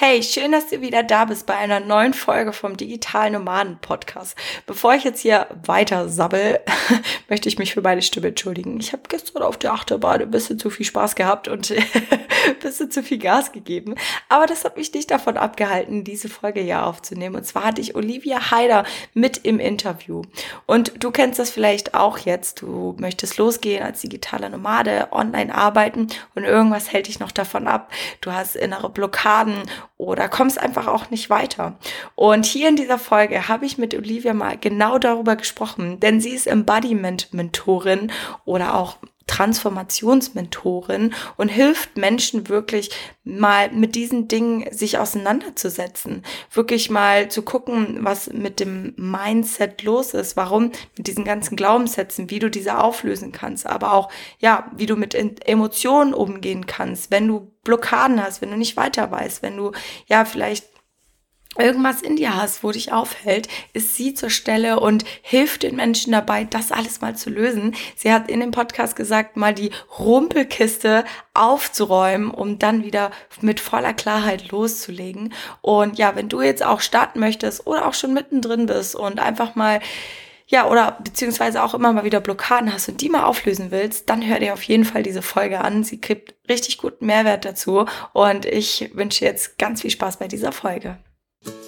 Hey, schön, dass du wieder da bist bei einer neuen Folge vom Digital Nomaden Podcast. Bevor ich jetzt hier weiter sabbel, möchte ich mich für meine Stimme entschuldigen. Ich habe gestern auf der Achterbahn ein bisschen zu viel Spaß gehabt und ein bisschen zu viel Gas gegeben. Aber das hat mich nicht davon abgehalten, diese Folge hier aufzunehmen. Und zwar hatte ich Olivia Heider mit im Interview. Und du kennst das vielleicht auch jetzt. Du möchtest losgehen als digitaler Nomade, online arbeiten und irgendwas hält dich noch davon ab. Du hast innere Blockaden oder kommst einfach auch nicht weiter. Und hier in dieser Folge habe ich mit Olivia mal genau darüber gesprochen, denn sie ist Embodiment-Mentorin oder auch Transformationsmentorin und hilft Menschen wirklich mal mit diesen Dingen sich auseinanderzusetzen, wirklich mal zu gucken, was mit dem Mindset los ist, warum mit diesen ganzen Glaubenssätzen, wie du diese auflösen kannst, aber auch ja, wie du mit Emotionen umgehen kannst, wenn du Blockaden hast, wenn du nicht weiter weißt, wenn du ja vielleicht irgendwas in dir hast, wo dich aufhält, ist sie zur Stelle und hilft den Menschen dabei, das alles mal zu lösen. Sie hat in dem Podcast gesagt, mal die Rumpelkiste aufzuräumen, um dann wieder mit voller Klarheit loszulegen. Und ja, wenn du jetzt auch starten möchtest oder auch schon mittendrin bist und einfach mal ja, oder beziehungsweise auch immer mal wieder Blockaden hast und die mal auflösen willst, dann hör dir auf jeden Fall diese Folge an. Sie gibt richtig guten Mehrwert dazu und ich wünsche jetzt ganz viel Spaß bei dieser Folge. you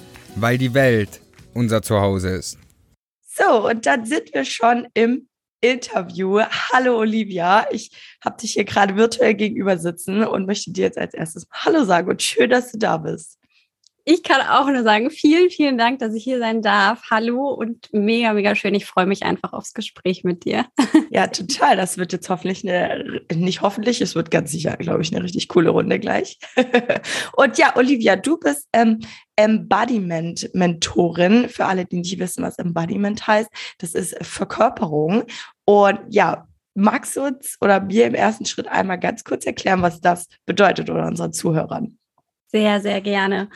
weil die Welt unser Zuhause ist. So, und dann sind wir schon im Interview. Hallo Olivia, ich habe dich hier gerade virtuell gegenüber sitzen und möchte dir jetzt als erstes Hallo sagen und schön, dass du da bist. Ich kann auch nur sagen, vielen, vielen Dank, dass ich hier sein darf. Hallo und mega, mega schön. Ich freue mich einfach aufs Gespräch mit dir. Ja, total. Das wird jetzt hoffentlich eine, nicht hoffentlich, es wird ganz sicher, glaube ich, eine richtig coole Runde gleich. Und ja, Olivia, du bist ähm, Embodiment-Mentorin. Für alle, die nicht wissen, was Embodiment heißt, das ist Verkörperung. Und ja, magst du uns oder mir im ersten Schritt einmal ganz kurz erklären, was das bedeutet oder unseren Zuhörern? Sehr, sehr gerne.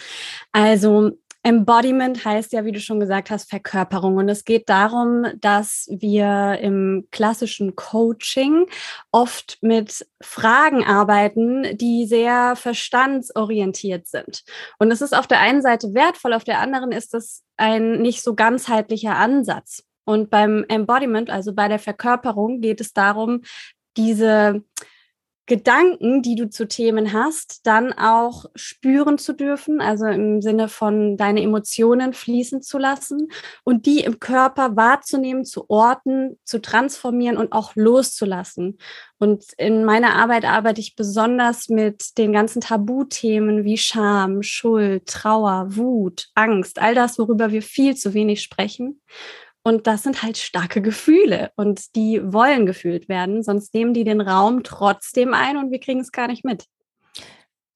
Also Embodiment heißt ja, wie du schon gesagt hast, Verkörperung. Und es geht darum, dass wir im klassischen Coaching oft mit Fragen arbeiten, die sehr verstandsorientiert sind. Und es ist auf der einen Seite wertvoll, auf der anderen ist es ein nicht so ganzheitlicher Ansatz. Und beim Embodiment, also bei der Verkörperung, geht es darum, diese Gedanken, die du zu Themen hast, dann auch spüren zu dürfen, also im Sinne von deine Emotionen fließen zu lassen und die im Körper wahrzunehmen, zu orten, zu transformieren und auch loszulassen. Und in meiner Arbeit arbeite ich besonders mit den ganzen Tabuthemen wie Scham, Schuld, Trauer, Wut, Angst, all das, worüber wir viel zu wenig sprechen. Und das sind halt starke Gefühle und die wollen gefühlt werden, sonst nehmen die den Raum trotzdem ein und wir kriegen es gar nicht mit.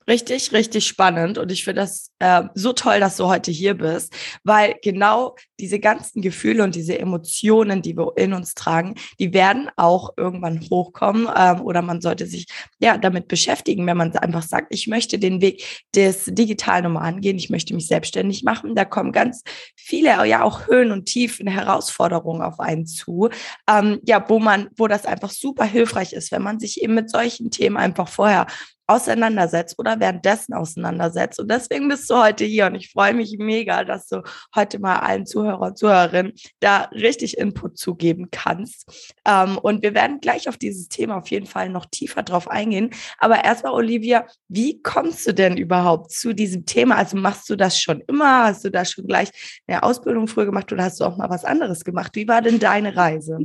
Richtig, richtig spannend. Und ich finde das äh, so toll, dass du heute hier bist, weil genau diese ganzen Gefühle und diese Emotionen, die wir in uns tragen, die werden auch irgendwann hochkommen. Ähm, oder man sollte sich ja damit beschäftigen, wenn man einfach sagt, ich möchte den Weg des digitalen Nomaden gehen, ich möchte mich selbstständig machen. Da kommen ganz viele, ja auch Höhen und Tiefen, Herausforderungen auf einen zu. Ähm, ja, wo man, wo das einfach super hilfreich ist, wenn man sich eben mit solchen Themen einfach vorher auseinandersetzt oder währenddessen auseinandersetzt. Und deswegen bist du heute hier und ich freue mich mega, dass du heute mal allen Zuhörer und Zuhörerinnen da richtig Input zugeben kannst. Ähm, und wir werden gleich auf dieses Thema auf jeden Fall noch tiefer drauf eingehen. Aber erstmal, Olivia, wie kommst du denn überhaupt zu diesem Thema? Also machst du das schon immer? Hast du da schon gleich eine Ausbildung früher gemacht oder hast du auch mal was anderes gemacht? Wie war denn deine Reise?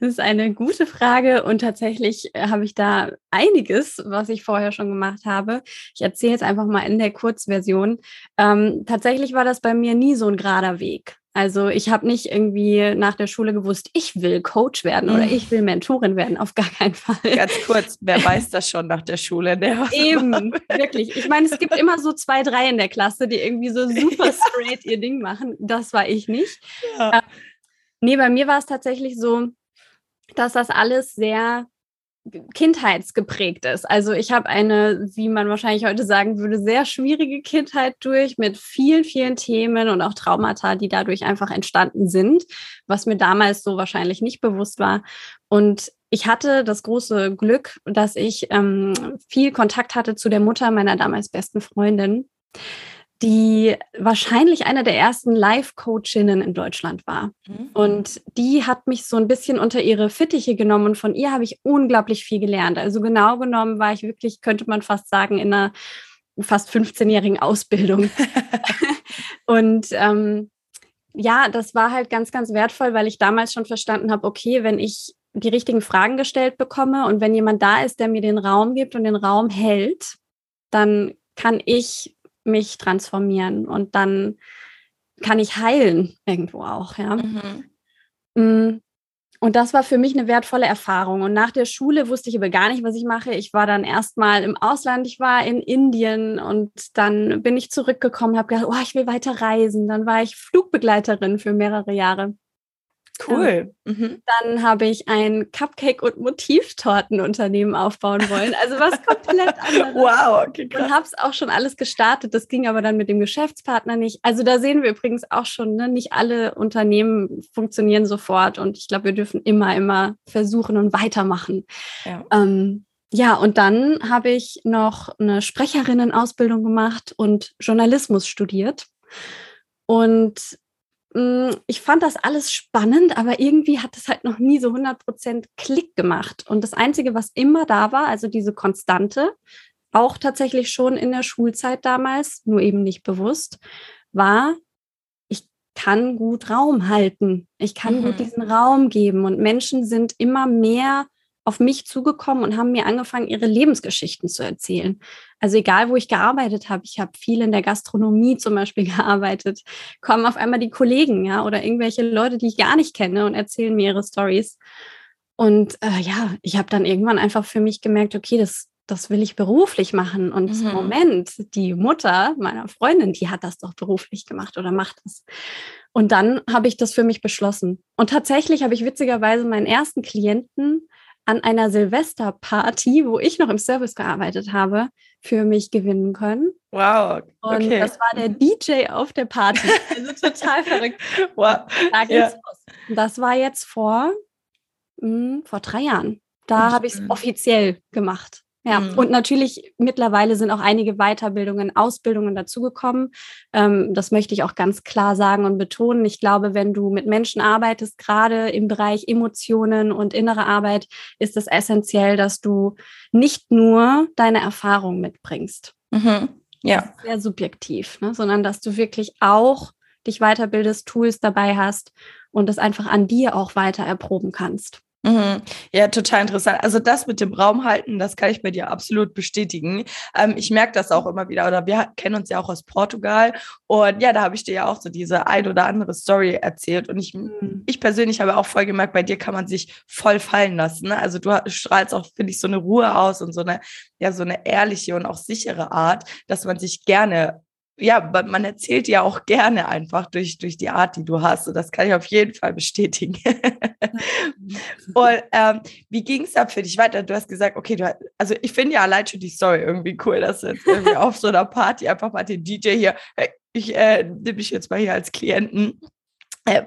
Das ist eine gute Frage und tatsächlich habe ich da einiges, was ich vorher schon schon gemacht habe. Ich erzähle es einfach mal in der Kurzversion. Ähm, tatsächlich war das bei mir nie so ein gerader Weg. Also ich habe nicht irgendwie nach der Schule gewusst, ich will Coach werden oder mhm. ich will Mentorin werden, auf gar keinen Fall. Ganz kurz, wer weiß das schon nach der Schule? Der Eben, wirklich. Ich meine, es gibt immer so zwei, drei in der Klasse, die irgendwie so super straight ihr Ding machen. Das war ich nicht. Ja. Äh, nee, bei mir war es tatsächlich so, dass das alles sehr kindheitsgeprägt ist. Also ich habe eine, wie man wahrscheinlich heute sagen würde, sehr schwierige Kindheit durch mit vielen, vielen Themen und auch Traumata, die dadurch einfach entstanden sind, was mir damals so wahrscheinlich nicht bewusst war. Und ich hatte das große Glück, dass ich ähm, viel Kontakt hatte zu der Mutter meiner damals besten Freundin die wahrscheinlich eine der ersten Live-Coachinnen in Deutschland war. Mhm. Und die hat mich so ein bisschen unter ihre Fittiche genommen und von ihr habe ich unglaublich viel gelernt. Also genau genommen war ich wirklich, könnte man fast sagen, in einer fast 15-jährigen Ausbildung. und ähm, ja, das war halt ganz, ganz wertvoll, weil ich damals schon verstanden habe, okay, wenn ich die richtigen Fragen gestellt bekomme und wenn jemand da ist, der mir den Raum gibt und den Raum hält, dann kann ich mich transformieren und dann kann ich heilen irgendwo auch, ja. Mhm. Mm, und das war für mich eine wertvolle Erfahrung. Und nach der Schule wusste ich aber gar nicht, was ich mache. Ich war dann erstmal im Ausland, ich war in Indien und dann bin ich zurückgekommen, habe gedacht, oh, ich will weiter reisen. Dann war ich Flugbegleiterin für mehrere Jahre. Cool. Mhm. Dann habe ich ein Cupcake- und Motivtortenunternehmen aufbauen wollen. Also was komplett anderes. wow, okay, krass. Und habe es auch schon alles gestartet. Das ging aber dann mit dem Geschäftspartner nicht. Also da sehen wir übrigens auch schon, ne, nicht alle Unternehmen funktionieren sofort. Und ich glaube, wir dürfen immer, immer versuchen und weitermachen. Ja. Ähm, ja, und dann habe ich noch eine Sprecherinnenausbildung gemacht und Journalismus studiert. Und ich fand das alles spannend, aber irgendwie hat es halt noch nie so 100% Klick gemacht. Und das Einzige, was immer da war, also diese Konstante, auch tatsächlich schon in der Schulzeit damals, nur eben nicht bewusst, war, ich kann gut Raum halten. Ich kann mhm. gut diesen Raum geben. Und Menschen sind immer mehr auf mich zugekommen und haben mir angefangen, ihre Lebensgeschichten zu erzählen. Also egal, wo ich gearbeitet habe, ich habe viel in der Gastronomie zum Beispiel gearbeitet, kommen auf einmal die Kollegen, ja, oder irgendwelche Leute, die ich gar nicht kenne und erzählen mir ihre Stories. Und äh, ja, ich habe dann irgendwann einfach für mich gemerkt, okay, das, das will ich beruflich machen. Und mhm. Moment, die Mutter meiner Freundin, die hat das doch beruflich gemacht oder macht es. Und dann habe ich das für mich beschlossen. Und tatsächlich habe ich witzigerweise meinen ersten Klienten an einer Silvesterparty, wo ich noch im Service gearbeitet habe, für mich gewinnen können. Wow. Okay. Und das war der DJ auf der Party. Also total verrückt. Wow. Da ja. Das war jetzt vor, mh, hm, vor drei Jahren. Da habe ich es offiziell gemacht. Ja, mhm. und natürlich mittlerweile sind auch einige Weiterbildungen, Ausbildungen dazugekommen. Ähm, das möchte ich auch ganz klar sagen und betonen. Ich glaube, wenn du mit Menschen arbeitest, gerade im Bereich Emotionen und innere Arbeit, ist es essentiell, dass du nicht nur deine Erfahrung mitbringst. Mhm. Ja. Sehr subjektiv, ne? sondern dass du wirklich auch dich weiterbildest, Tools dabei hast und das einfach an dir auch weiter erproben kannst. Mhm. Ja, total interessant. Also das mit dem Raum halten, das kann ich bei dir absolut bestätigen. Ähm, ich merke das auch immer wieder, oder wir kennen uns ja auch aus Portugal. Und ja, da habe ich dir ja auch so diese ein oder andere Story erzählt. Und ich, mhm. ich persönlich habe auch voll gemerkt, bei dir kann man sich voll fallen lassen. Ne? Also du strahlst auch, finde ich, so eine Ruhe aus und so eine, ja, so eine ehrliche und auch sichere Art, dass man sich gerne ja, man erzählt ja auch gerne einfach durch, durch die Art, die du hast. Und das kann ich auf jeden Fall bestätigen. und ähm, wie ging es da für dich weiter? Du hast gesagt, okay, du, also ich finde ja allein schon die Story irgendwie cool, dass du jetzt irgendwie auf so einer Party einfach mal den DJ hier, ich äh, nehme dich jetzt mal hier als Klienten. Äh,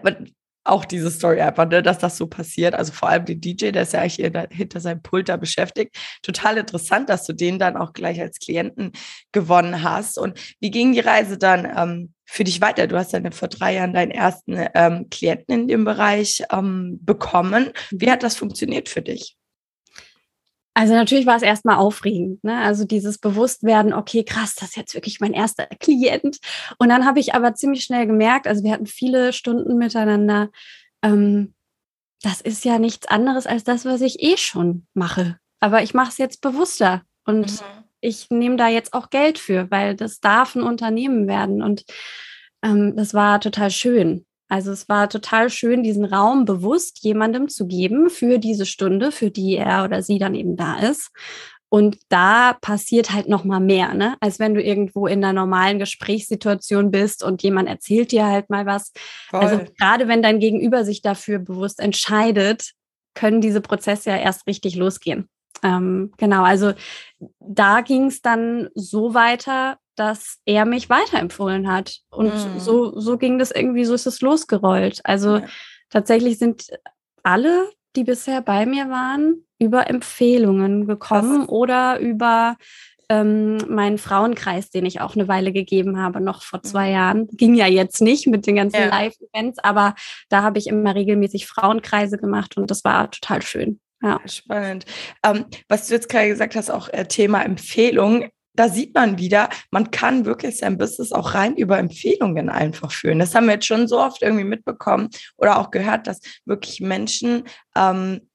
auch diese Story einfach, ne, dass das so passiert. Also vor allem den DJ, der ist ja hier da, hinter seinem Pult da beschäftigt. Total interessant, dass du den dann auch gleich als Klienten gewonnen hast. Und wie ging die Reise dann ähm, für dich weiter? Du hast dann vor drei Jahren deinen ersten ähm, Klienten in dem Bereich ähm, bekommen. Wie hat das funktioniert für dich? Also natürlich war es erstmal aufregend, ne? Also dieses Bewusstwerden, okay, krass, das ist jetzt wirklich mein erster Klient. Und dann habe ich aber ziemlich schnell gemerkt, also wir hatten viele Stunden miteinander, ähm, das ist ja nichts anderes als das, was ich eh schon mache. Aber ich mache es jetzt bewusster. Und mhm. ich nehme da jetzt auch Geld für, weil das darf ein Unternehmen werden. Und ähm, das war total schön. Also es war total schön, diesen Raum bewusst jemandem zu geben für diese Stunde, für die er oder sie dann eben da ist. Und da passiert halt noch mal mehr, ne? als wenn du irgendwo in einer normalen Gesprächssituation bist und jemand erzählt dir halt mal was. Also Voll. Also gerade wenn dein Gegenüber sich dafür bewusst entscheidet, können diese Prozesse ja erst richtig losgehen. Ähm, genau, also da ging es dann so weiter, dass er mich weiterempfohlen hat. Und mhm. so, so ging das irgendwie, so ist es losgerollt. Also ja. tatsächlich sind alle, die bisher bei mir waren, über Empfehlungen gekommen Krass. oder über ähm, meinen Frauenkreis, den ich auch eine Weile gegeben habe, noch vor zwei mhm. Jahren. Ging ja jetzt nicht mit den ganzen ja. Live-Events, aber da habe ich immer regelmäßig Frauenkreise gemacht und das war total schön. Ja. Spannend. Ähm, was du jetzt gerade gesagt hast, auch äh, Thema Empfehlung da sieht man wieder, man kann wirklich sein Business auch rein über Empfehlungen einfach führen. Das haben wir jetzt schon so oft irgendwie mitbekommen oder auch gehört, dass wirklich Menschen ähm,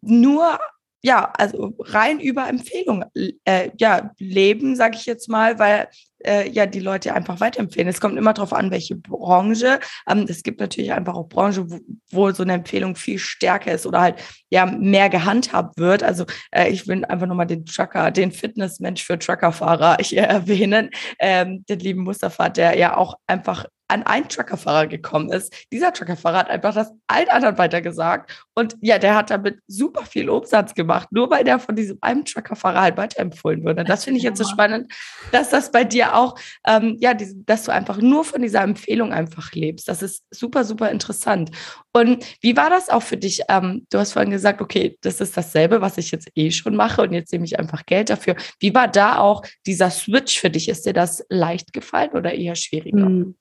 nur ja, also rein über Empfehlungen äh, ja, leben, sage ich jetzt mal, weil äh, ja die Leute einfach weiterempfehlen. Es kommt immer darauf an, welche Branche. Ähm, es gibt natürlich einfach auch Branchen, wo, wo so eine Empfehlung viel stärker ist oder halt ja mehr gehandhabt wird. Also äh, ich will einfach nochmal den Trucker, den Fitnessmensch für Truckerfahrer hier erwähnen, ähm, den lieben Mustafa, der ja auch einfach an einen Truckerfahrer gekommen ist. Dieser Truckerfahrer hat einfach das allen anderen weitergesagt. Und ja, der hat damit super viel Umsatz gemacht, nur weil der von diesem einen Truckerfahrer halt weiterempfohlen wurde. Das finde ich jetzt so spannend, dass das bei dir auch, ähm, ja, die, dass du einfach nur von dieser Empfehlung einfach lebst. Das ist super, super interessant. Und wie war das auch für dich? Ähm, du hast vorhin gesagt, okay, das ist dasselbe, was ich jetzt eh schon mache und jetzt nehme ich einfach Geld dafür. Wie war da auch dieser Switch für dich? Ist dir das leicht gefallen oder eher schwieriger? Mhm.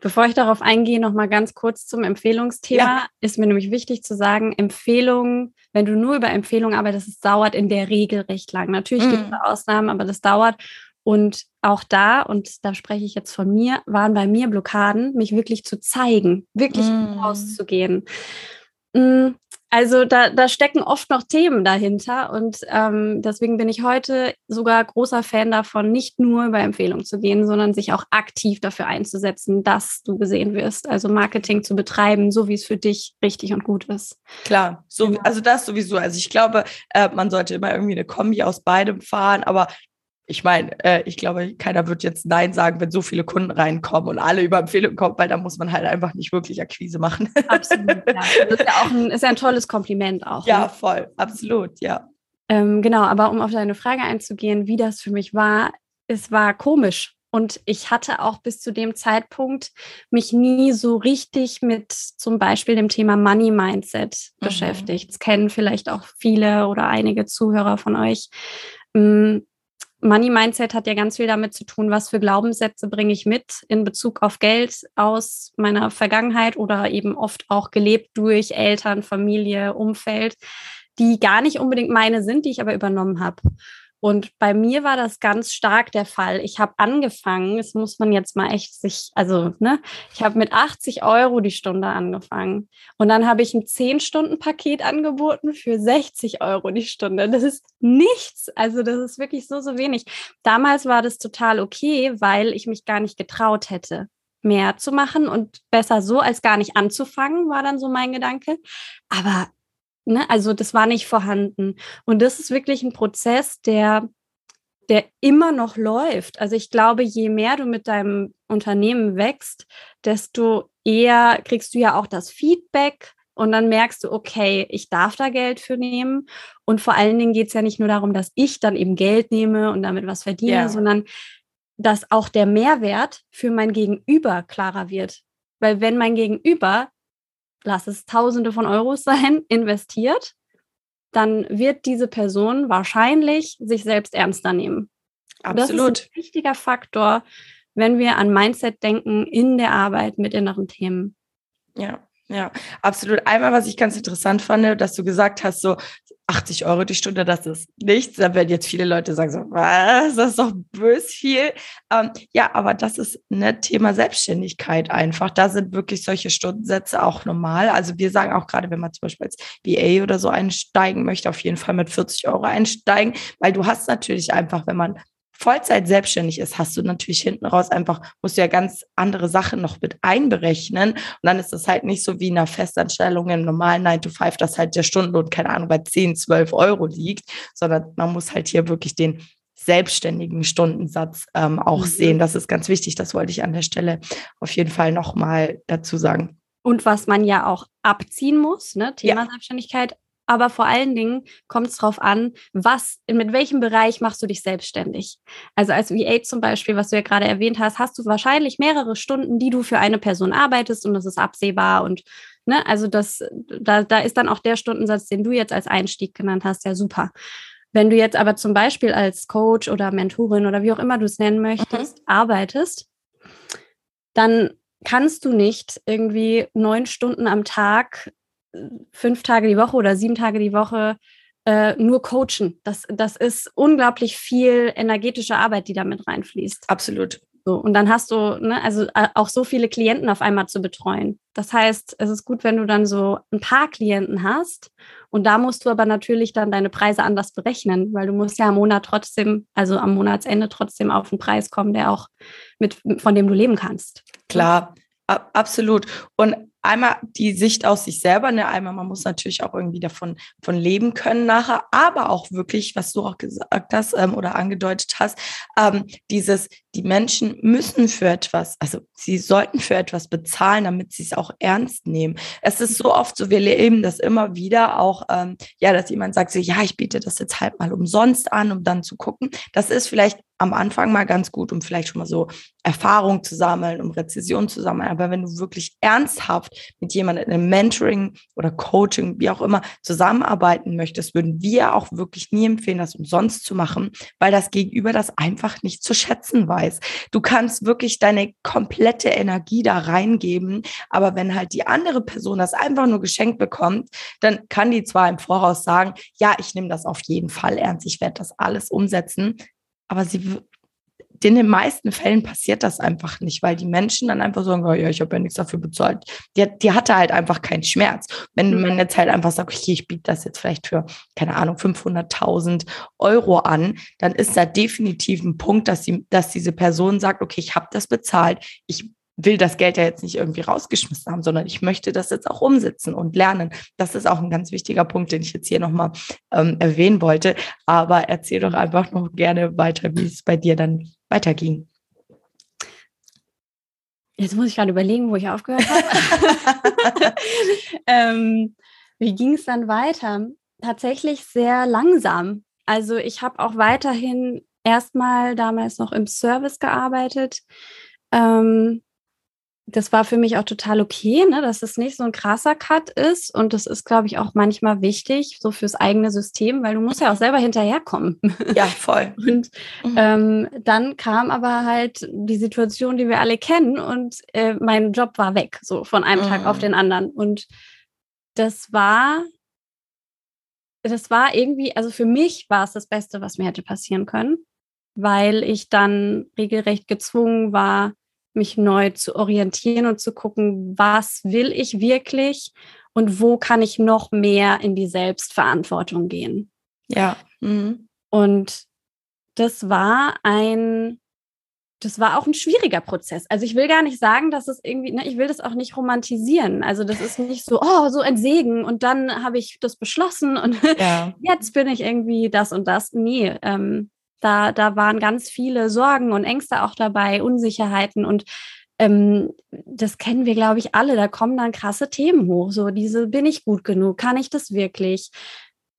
Bevor ich darauf eingehe, noch mal ganz kurz zum Empfehlungsthema. Ja. Ist mir nämlich wichtig zu sagen, Empfehlungen, wenn du nur über Empfehlungen arbeitest, es dauert in der Regel recht lang. Natürlich mhm. gibt es Ausnahmen, aber das dauert. Und auch da, und da spreche ich jetzt von mir, waren bei mir Blockaden, mich wirklich zu zeigen, wirklich mm. rauszugehen. Also da, da stecken oft noch Themen dahinter und ähm, deswegen bin ich heute sogar großer Fan davon, nicht nur über Empfehlungen zu gehen, sondern sich auch aktiv dafür einzusetzen, dass du gesehen wirst. Also Marketing zu betreiben, so wie es für dich richtig und gut ist. Klar, so, genau. also das sowieso. Also ich glaube, äh, man sollte immer irgendwie eine Kombi aus beidem fahren, aber ich meine, äh, ich glaube, keiner wird jetzt Nein sagen, wenn so viele Kunden reinkommen und alle über Empfehlungen kommen, weil da muss man halt einfach nicht wirklich Akquise machen. Absolut, ja. Das ist ja auch ein, ist ja ein tolles Kompliment auch. Ja, ne? voll, absolut, ja. Ähm, genau, aber um auf deine Frage einzugehen, wie das für mich war, es war komisch. Und ich hatte auch bis zu dem Zeitpunkt mich nie so richtig mit zum Beispiel dem Thema Money Mindset mhm. beschäftigt. Das kennen vielleicht auch viele oder einige Zuhörer von euch. Mm, Money Mindset hat ja ganz viel damit zu tun, was für Glaubenssätze bringe ich mit in Bezug auf Geld aus meiner Vergangenheit oder eben oft auch gelebt durch Eltern, Familie, Umfeld, die gar nicht unbedingt meine sind, die ich aber übernommen habe. Und bei mir war das ganz stark der Fall. Ich habe angefangen, das muss man jetzt mal echt sich, also, ne, ich habe mit 80 Euro die Stunde angefangen. Und dann habe ich ein 10-Stunden-Paket angeboten für 60 Euro die Stunde. Das ist nichts. Also, das ist wirklich so, so wenig. Damals war das total okay, weil ich mich gar nicht getraut hätte mehr zu machen und besser so als gar nicht anzufangen, war dann so mein Gedanke. Aber Ne? Also das war nicht vorhanden. Und das ist wirklich ein Prozess, der, der immer noch läuft. Also ich glaube, je mehr du mit deinem Unternehmen wächst, desto eher kriegst du ja auch das Feedback und dann merkst du, okay, ich darf da Geld für nehmen. Und vor allen Dingen geht es ja nicht nur darum, dass ich dann eben Geld nehme und damit was verdiene, yeah. sondern dass auch der Mehrwert für mein Gegenüber klarer wird. Weil wenn mein Gegenüber lass es Tausende von Euros sein, investiert, dann wird diese Person wahrscheinlich sich selbst ernster nehmen. Absolut. Das ist ein wichtiger Faktor, wenn wir an Mindset denken in der Arbeit mit inneren Themen. Ja, ja, absolut. Einmal, was ich ganz interessant fand, dass du gesagt hast, so 80 Euro die Stunde, das ist nichts. Da werden jetzt viele Leute sagen, so, was, das ist doch bös viel. Ähm, ja, aber das ist ein ne Thema Selbstständigkeit einfach. Da sind wirklich solche Stundensätze auch normal. Also wir sagen auch gerade, wenn man zum Beispiel als VA oder so einsteigen möchte, auf jeden Fall mit 40 Euro einsteigen, weil du hast natürlich einfach, wenn man Vollzeit selbstständig ist, hast du natürlich hinten raus einfach, musst du ja ganz andere Sachen noch mit einberechnen. Und dann ist das halt nicht so wie in einer Festanstellung im normalen 9 to 5, dass halt der Stundenlohn, keine Ahnung, bei 10, 12 Euro liegt, sondern man muss halt hier wirklich den selbstständigen Stundensatz ähm, auch mhm. sehen. Das ist ganz wichtig. Das wollte ich an der Stelle auf jeden Fall nochmal dazu sagen. Und was man ja auch abziehen muss, ne? Thema ja. Selbstständigkeit, aber vor allen Dingen kommt es darauf an, was, mit welchem Bereich machst du dich selbstständig? Also als VA zum Beispiel, was du ja gerade erwähnt hast, hast du wahrscheinlich mehrere Stunden, die du für eine Person arbeitest und das ist absehbar und ne, also das, da, da ist dann auch der Stundensatz, den du jetzt als Einstieg genannt hast, ja super. Wenn du jetzt aber zum Beispiel als Coach oder Mentorin oder wie auch immer du es nennen möchtest, mhm. arbeitest, dann kannst du nicht irgendwie neun Stunden am Tag fünf Tage die Woche oder sieben Tage die Woche äh, nur coachen. Das, das ist unglaublich viel energetische Arbeit, die damit reinfließt. Absolut. So, und dann hast du, ne, also äh, auch so viele Klienten auf einmal zu betreuen. Das heißt, es ist gut, wenn du dann so ein paar Klienten hast. Und da musst du aber natürlich dann deine Preise anders berechnen, weil du musst ja am Monat trotzdem, also am Monatsende trotzdem auf einen Preis kommen, der auch mit, von dem du leben kannst. Klar, absolut. Und einmal die Sicht aus sich selber, ne? einmal man muss natürlich auch irgendwie davon von leben können nachher, aber auch wirklich, was du auch gesagt hast ähm, oder angedeutet hast, ähm, dieses, die Menschen müssen für etwas, also sie sollten für etwas bezahlen, damit sie es auch ernst nehmen. Es ist so oft so, wir leben das immer wieder auch, ähm, ja, dass jemand sagt so, ja, ich biete das jetzt halt mal umsonst an, um dann zu gucken. Das ist vielleicht am Anfang mal ganz gut, um vielleicht schon mal so Erfahrung zu sammeln, um Rezession zu sammeln. Aber wenn du wirklich ernsthaft mit jemandem einem Mentoring oder Coaching, wie auch immer, zusammenarbeiten möchtest, würden wir auch wirklich nie empfehlen, das umsonst zu machen, weil das Gegenüber das einfach nicht zu schätzen weiß. Du kannst wirklich deine komplette Energie da reingeben, aber wenn halt die andere Person das einfach nur geschenkt bekommt, dann kann die zwar im Voraus sagen, ja, ich nehme das auf jeden Fall ernst, ich werde das alles umsetzen, aber sie in den meisten Fällen passiert das einfach nicht, weil die Menschen dann einfach sagen, oh ja, ich habe ja nichts dafür bezahlt. Die, die hatte halt einfach keinen Schmerz. Wenn mhm. man jetzt halt einfach sagt, okay, ich biete das jetzt vielleicht für, keine Ahnung, 500.000 Euro an, dann ist da definitiv ein Punkt, dass, die, dass diese Person sagt, okay, ich habe das bezahlt, ich will das Geld ja jetzt nicht irgendwie rausgeschmissen haben, sondern ich möchte das jetzt auch umsetzen und lernen. Das ist auch ein ganz wichtiger Punkt, den ich jetzt hier nochmal ähm, erwähnen wollte. Aber erzähl doch einfach noch gerne weiter, wie es bei dir dann weiterging. Jetzt muss ich gerade überlegen, wo ich aufgehört habe. ähm, wie ging es dann weiter? Tatsächlich sehr langsam. Also ich habe auch weiterhin erstmal damals noch im Service gearbeitet. Ähm, das war für mich auch total okay, ne, dass es nicht so ein krasser Cut ist. Und das ist, glaube ich, auch manchmal wichtig, so fürs eigene System, weil du musst ja auch selber hinterherkommen. Ja, voll. und mhm. ähm, dann kam aber halt die Situation, die wir alle kennen, und äh, mein Job war weg, so von einem mhm. Tag auf mhm. den anderen. Und das war, das war irgendwie, also für mich war es das Beste, was mir hätte passieren können, weil ich dann regelrecht gezwungen war, mich neu zu orientieren und zu gucken, was will ich wirklich und wo kann ich noch mehr in die Selbstverantwortung gehen. Ja. Mhm. Und das war ein, das war auch ein schwieriger Prozess. Also ich will gar nicht sagen, dass es irgendwie, ne, ich will das auch nicht romantisieren. Also das ist nicht so, oh, so ein Segen und dann habe ich das beschlossen und ja. jetzt bin ich irgendwie das und das. Nee, ähm, da, da waren ganz viele Sorgen und Ängste auch dabei, Unsicherheiten und ähm, das kennen wir, glaube ich, alle. Da kommen dann krasse Themen hoch. So diese, bin ich gut genug? Kann ich das wirklich?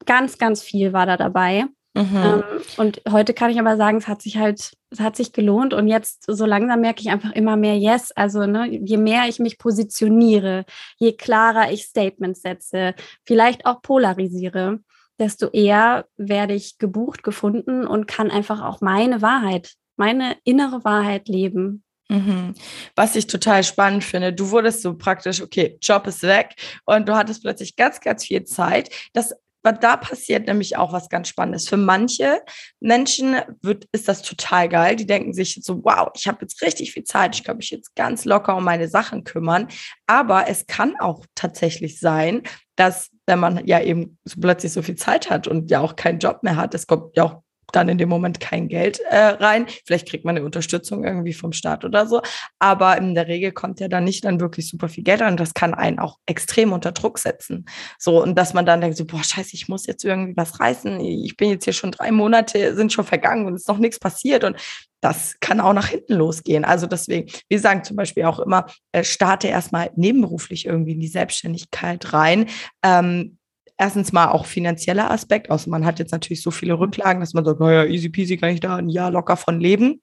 Ganz, ganz viel war da dabei. Mhm. Ähm, und heute kann ich aber sagen, es hat sich halt, es hat sich gelohnt. Und jetzt so langsam merke ich einfach immer mehr Yes. Also ne, je mehr ich mich positioniere, je klarer ich Statements setze, vielleicht auch polarisiere, desto eher werde ich gebucht, gefunden und kann einfach auch meine Wahrheit, meine innere Wahrheit leben. Mhm. Was ich total spannend finde, du wurdest so praktisch, okay, Job ist weg und du hattest plötzlich ganz, ganz viel Zeit. Das da passiert nämlich auch was ganz Spannendes. Für manche Menschen wird, ist das total geil. Die denken sich so, wow, ich habe jetzt richtig viel Zeit. Ich kann mich jetzt ganz locker um meine Sachen kümmern. Aber es kann auch tatsächlich sein, dass wenn man ja eben so plötzlich so viel Zeit hat und ja auch keinen Job mehr hat, es kommt ja auch dann in dem Moment kein Geld äh, rein. Vielleicht kriegt man eine Unterstützung irgendwie vom Staat oder so. Aber in der Regel kommt ja dann nicht dann wirklich super viel Geld an. Das kann einen auch extrem unter Druck setzen. So, und dass man dann denkt, so, boah, scheiße, ich muss jetzt irgendwie was reißen. Ich bin jetzt hier schon drei Monate, sind schon vergangen und ist noch nichts passiert. Und das kann auch nach hinten losgehen. Also deswegen, wir sagen zum Beispiel auch immer, äh, starte erstmal nebenberuflich irgendwie in die Selbstständigkeit rein. Ähm, erstens mal auch finanzieller Aspekt, außer man hat jetzt natürlich so viele Rücklagen, dass man sagt, naja, easy peasy kann ich da ein Jahr locker von leben.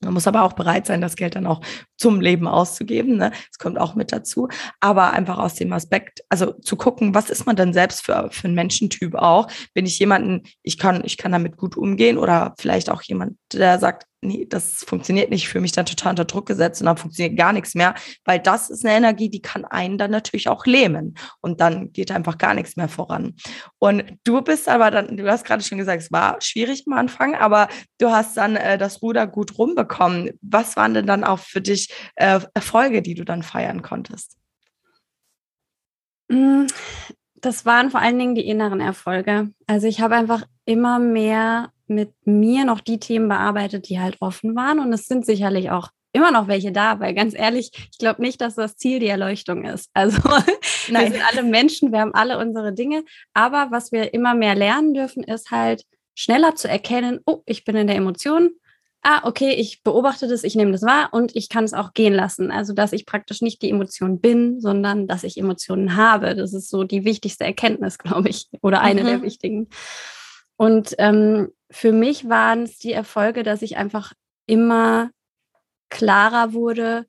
Man muss aber auch bereit sein, das Geld dann auch zum Leben auszugeben. Ne? Das kommt auch mit dazu. Aber einfach aus dem Aspekt, also zu gucken, was ist man denn selbst für, für ein Menschentyp auch? Bin ich jemanden, ich kann, ich kann damit gut umgehen oder vielleicht auch jemand, der sagt, nee, das funktioniert nicht, ich fühle mich dann total unter Druck gesetzt und dann funktioniert gar nichts mehr, weil das ist eine Energie, die kann einen dann natürlich auch lähmen und dann geht einfach gar nichts mehr voran. Und du bist aber dann, du hast gerade schon gesagt, es war schwierig am Anfang, aber du hast dann äh, das Ruder gut rumbekommen. Was waren denn dann auch für dich äh, Erfolge, die du dann feiern konntest? Mm, das waren vor allen Dingen die inneren Erfolge. Also ich habe einfach immer mehr mit mir noch die Themen bearbeitet, die halt offen waren. Und es sind sicherlich auch immer noch welche da, weil ganz ehrlich, ich glaube nicht, dass das Ziel die Erleuchtung ist. Also Nein. wir sind alle Menschen, wir haben alle unsere Dinge. Aber was wir immer mehr lernen dürfen, ist halt schneller zu erkennen, oh, ich bin in der Emotion. Ah, okay, ich beobachte das, ich nehme das wahr und ich kann es auch gehen lassen. Also, dass ich praktisch nicht die Emotion bin, sondern dass ich Emotionen habe. Das ist so die wichtigste Erkenntnis, glaube ich, oder eine mhm. der wichtigen. Und ähm, für mich waren es die Erfolge, dass ich einfach immer klarer wurde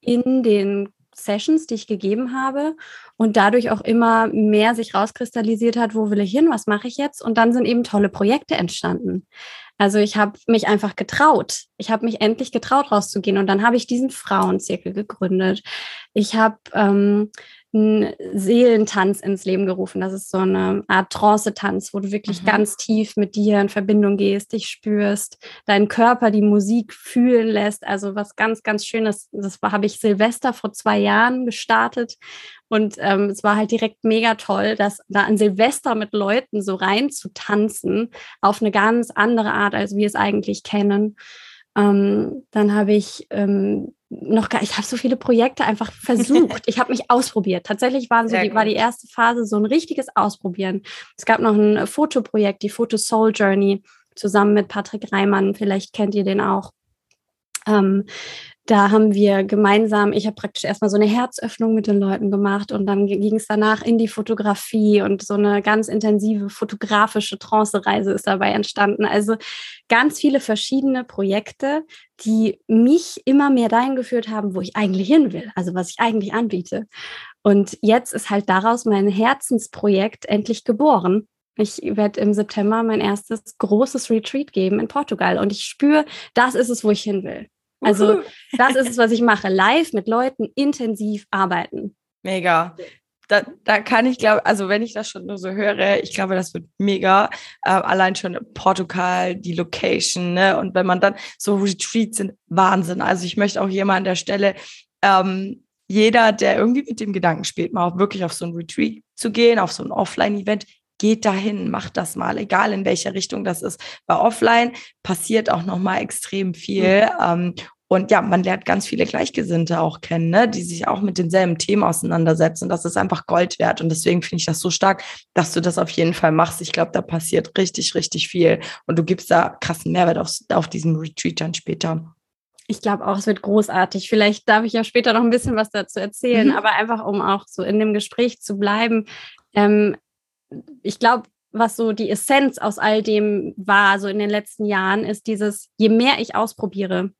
in den Sessions, die ich gegeben habe und dadurch auch immer mehr sich rauskristallisiert hat, wo will ich hin, was mache ich jetzt und dann sind eben tolle Projekte entstanden. Also ich habe mich einfach getraut. Ich habe mich endlich getraut, rauszugehen und dann habe ich diesen Frauenzirkel gegründet. Ich habe ähm, einen Seelentanz ins Leben gerufen. Das ist so eine Art Trance-Tanz, wo du wirklich mhm. ganz tief mit dir in Verbindung gehst, dich spürst, deinen Körper die Musik fühlen lässt. Also was ganz, ganz Schönes. Das habe ich Silvester vor zwei Jahren gestartet. Und ähm, es war halt direkt mega toll, dass da an Silvester mit Leuten so rein zu tanzen, auf eine ganz andere Art, als wir es eigentlich kennen. Ähm, dann habe ich ähm, noch gar, ich habe so viele Projekte einfach versucht. ich habe mich ausprobiert. Tatsächlich waren so die, war die erste Phase so ein richtiges Ausprobieren. Es gab noch ein Fotoprojekt, die Photo Soul Journey, zusammen mit Patrick Reimann. Vielleicht kennt ihr den auch. Ähm, da haben wir gemeinsam, ich habe praktisch erstmal so eine Herzöffnung mit den Leuten gemacht und dann ging es danach in die Fotografie und so eine ganz intensive fotografische Trance-Reise ist dabei entstanden. Also ganz viele verschiedene Projekte, die mich immer mehr dahin geführt haben, wo ich eigentlich hin will, also was ich eigentlich anbiete. Und jetzt ist halt daraus mein Herzensprojekt endlich geboren. Ich werde im September mein erstes großes Retreat geben in Portugal und ich spüre, das ist es, wo ich hin will. Also das ist es, was ich mache. Live mit Leuten intensiv arbeiten. Mega. Da, da kann ich glaube, also wenn ich das schon nur so höre, ich glaube, das wird mega. Äh, allein schon Portugal, die Location, ne? Und wenn man dann so Retreats sind, Wahnsinn. Also ich möchte auch hier mal an der Stelle ähm, jeder, der irgendwie mit dem Gedanken spielt, mal auch wirklich auf so ein Retreat zu gehen, auf so ein Offline-Event, geht dahin, macht das mal, egal in welcher Richtung das ist. Bei Offline passiert auch noch mal extrem viel. Mhm. Ähm, und ja, man lernt ganz viele Gleichgesinnte auch kennen, ne, die sich auch mit denselben Themen auseinandersetzen. Das ist einfach Gold wert. Und deswegen finde ich das so stark, dass du das auf jeden Fall machst. Ich glaube, da passiert richtig, richtig viel. Und du gibst da krassen Mehrwert auf, auf diesem Retreat dann später. Ich glaube auch, es wird großartig. Vielleicht darf ich ja später noch ein bisschen was dazu erzählen, mhm. aber einfach, um auch so in dem Gespräch zu bleiben. Ähm, ich glaube, was so die Essenz aus all dem war, so in den letzten Jahren, ist dieses, je mehr ich ausprobiere,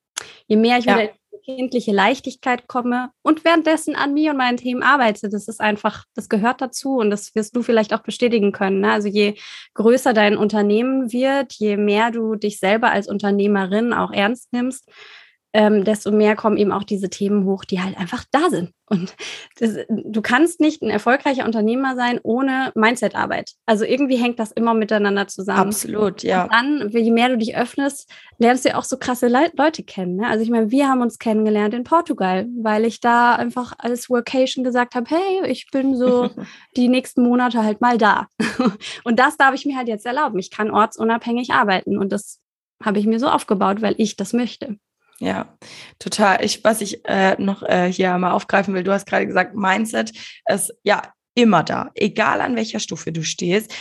je mehr ich ja. wieder in die kindliche Leichtigkeit komme und währenddessen an mir und meinen Themen arbeite, das ist einfach, das gehört dazu und das wirst du vielleicht auch bestätigen können. Ne? Also je größer dein Unternehmen wird, je mehr du dich selber als Unternehmerin auch ernst nimmst, ähm, desto mehr kommen eben auch diese Themen hoch, die halt einfach da sind. Und das, du kannst nicht ein erfolgreicher Unternehmer sein ohne Mindset-Arbeit. Also irgendwie hängt das immer miteinander zusammen. Absolut, ja. Und dann, je mehr du dich öffnest, lernst du ja auch so krasse Le Leute kennen. Ne? Also ich meine, wir haben uns kennengelernt in Portugal, weil ich da einfach als Workation gesagt habe, hey, ich bin so die nächsten Monate halt mal da. Und das darf ich mir halt jetzt erlauben. Ich kann ortsunabhängig arbeiten und das habe ich mir so aufgebaut, weil ich das möchte. Ja, total. Ich, was ich äh, noch äh, hier mal aufgreifen will, du hast gerade gesagt, Mindset ist ja immer da, egal an welcher Stufe du stehst.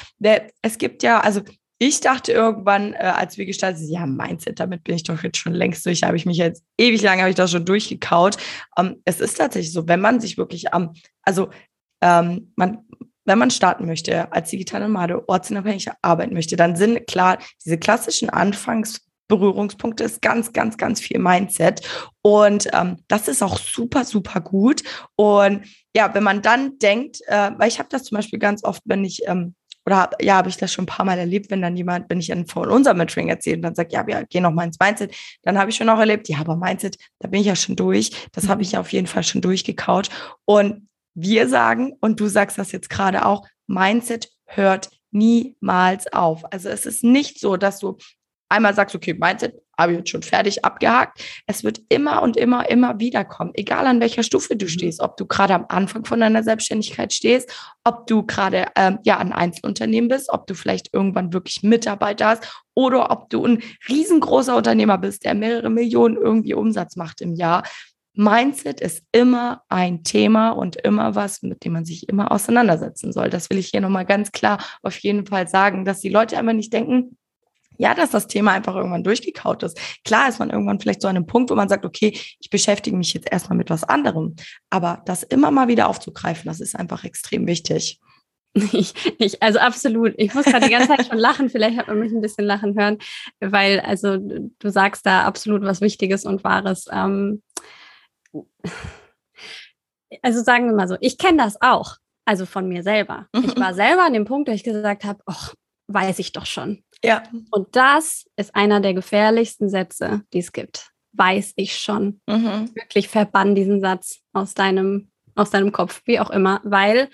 Es gibt ja, also ich dachte irgendwann, äh, als wir gestartet sind, ja, Mindset, damit bin ich doch jetzt schon längst durch, habe ich mich jetzt ewig lang, habe ich das schon durchgekaut. Ähm, es ist tatsächlich so, wenn man sich wirklich am, also ähm, man, wenn man starten möchte, als digitale Nomade ortsunabhängig arbeiten möchte, dann sind klar diese klassischen Anfangs- Berührungspunkte ist ganz, ganz, ganz viel Mindset. Und ähm, das ist auch super, super gut. Und ja, wenn man dann denkt, äh, weil ich habe das zum Beispiel ganz oft, wenn ich, ähm, oder ja, habe ich das schon ein paar Mal erlebt, wenn dann jemand, wenn ich von unserem Mentoring erzähle und dann sagt, ja, wir gehen noch mal ins Mindset, dann habe ich schon auch erlebt, ja, aber Mindset, da bin ich ja schon durch. Das habe ich ja auf jeden Fall schon durchgekaut. Und wir sagen, und du sagst das jetzt gerade auch, Mindset hört niemals auf. Also es ist nicht so, dass du einmal sagst, okay, Mindset habe ich jetzt schon fertig abgehakt. Es wird immer und immer, immer wieder kommen, egal an welcher Stufe du mhm. stehst, ob du gerade am Anfang von deiner Selbstständigkeit stehst, ob du gerade ähm, ja ein Einzelunternehmen bist, ob du vielleicht irgendwann wirklich Mitarbeiter hast oder ob du ein riesengroßer Unternehmer bist, der mehrere Millionen irgendwie Umsatz macht im Jahr. Mindset ist immer ein Thema und immer was, mit dem man sich immer auseinandersetzen soll. Das will ich hier nochmal ganz klar auf jeden Fall sagen, dass die Leute einmal nicht denken, ja, dass das Thema einfach irgendwann durchgekaut ist. Klar ist man irgendwann vielleicht so an einem Punkt, wo man sagt, okay, ich beschäftige mich jetzt erstmal mit was anderem. Aber das immer mal wieder aufzugreifen, das ist einfach extrem wichtig. Ich, ich, also absolut. Ich muss gerade die ganze Zeit schon lachen. Vielleicht hat man mich ein bisschen lachen hören, weil also du sagst da absolut was Wichtiges und Wahres. Ähm, also sagen wir mal so, ich kenne das auch, also von mir selber. Ich war selber an dem Punkt, wo ich gesagt habe, ach, weiß ich doch schon. Ja. Und das ist einer der gefährlichsten Sätze, die es gibt. Weiß ich schon. Mhm. Wirklich verbann diesen Satz aus deinem, aus deinem Kopf, wie auch immer, weil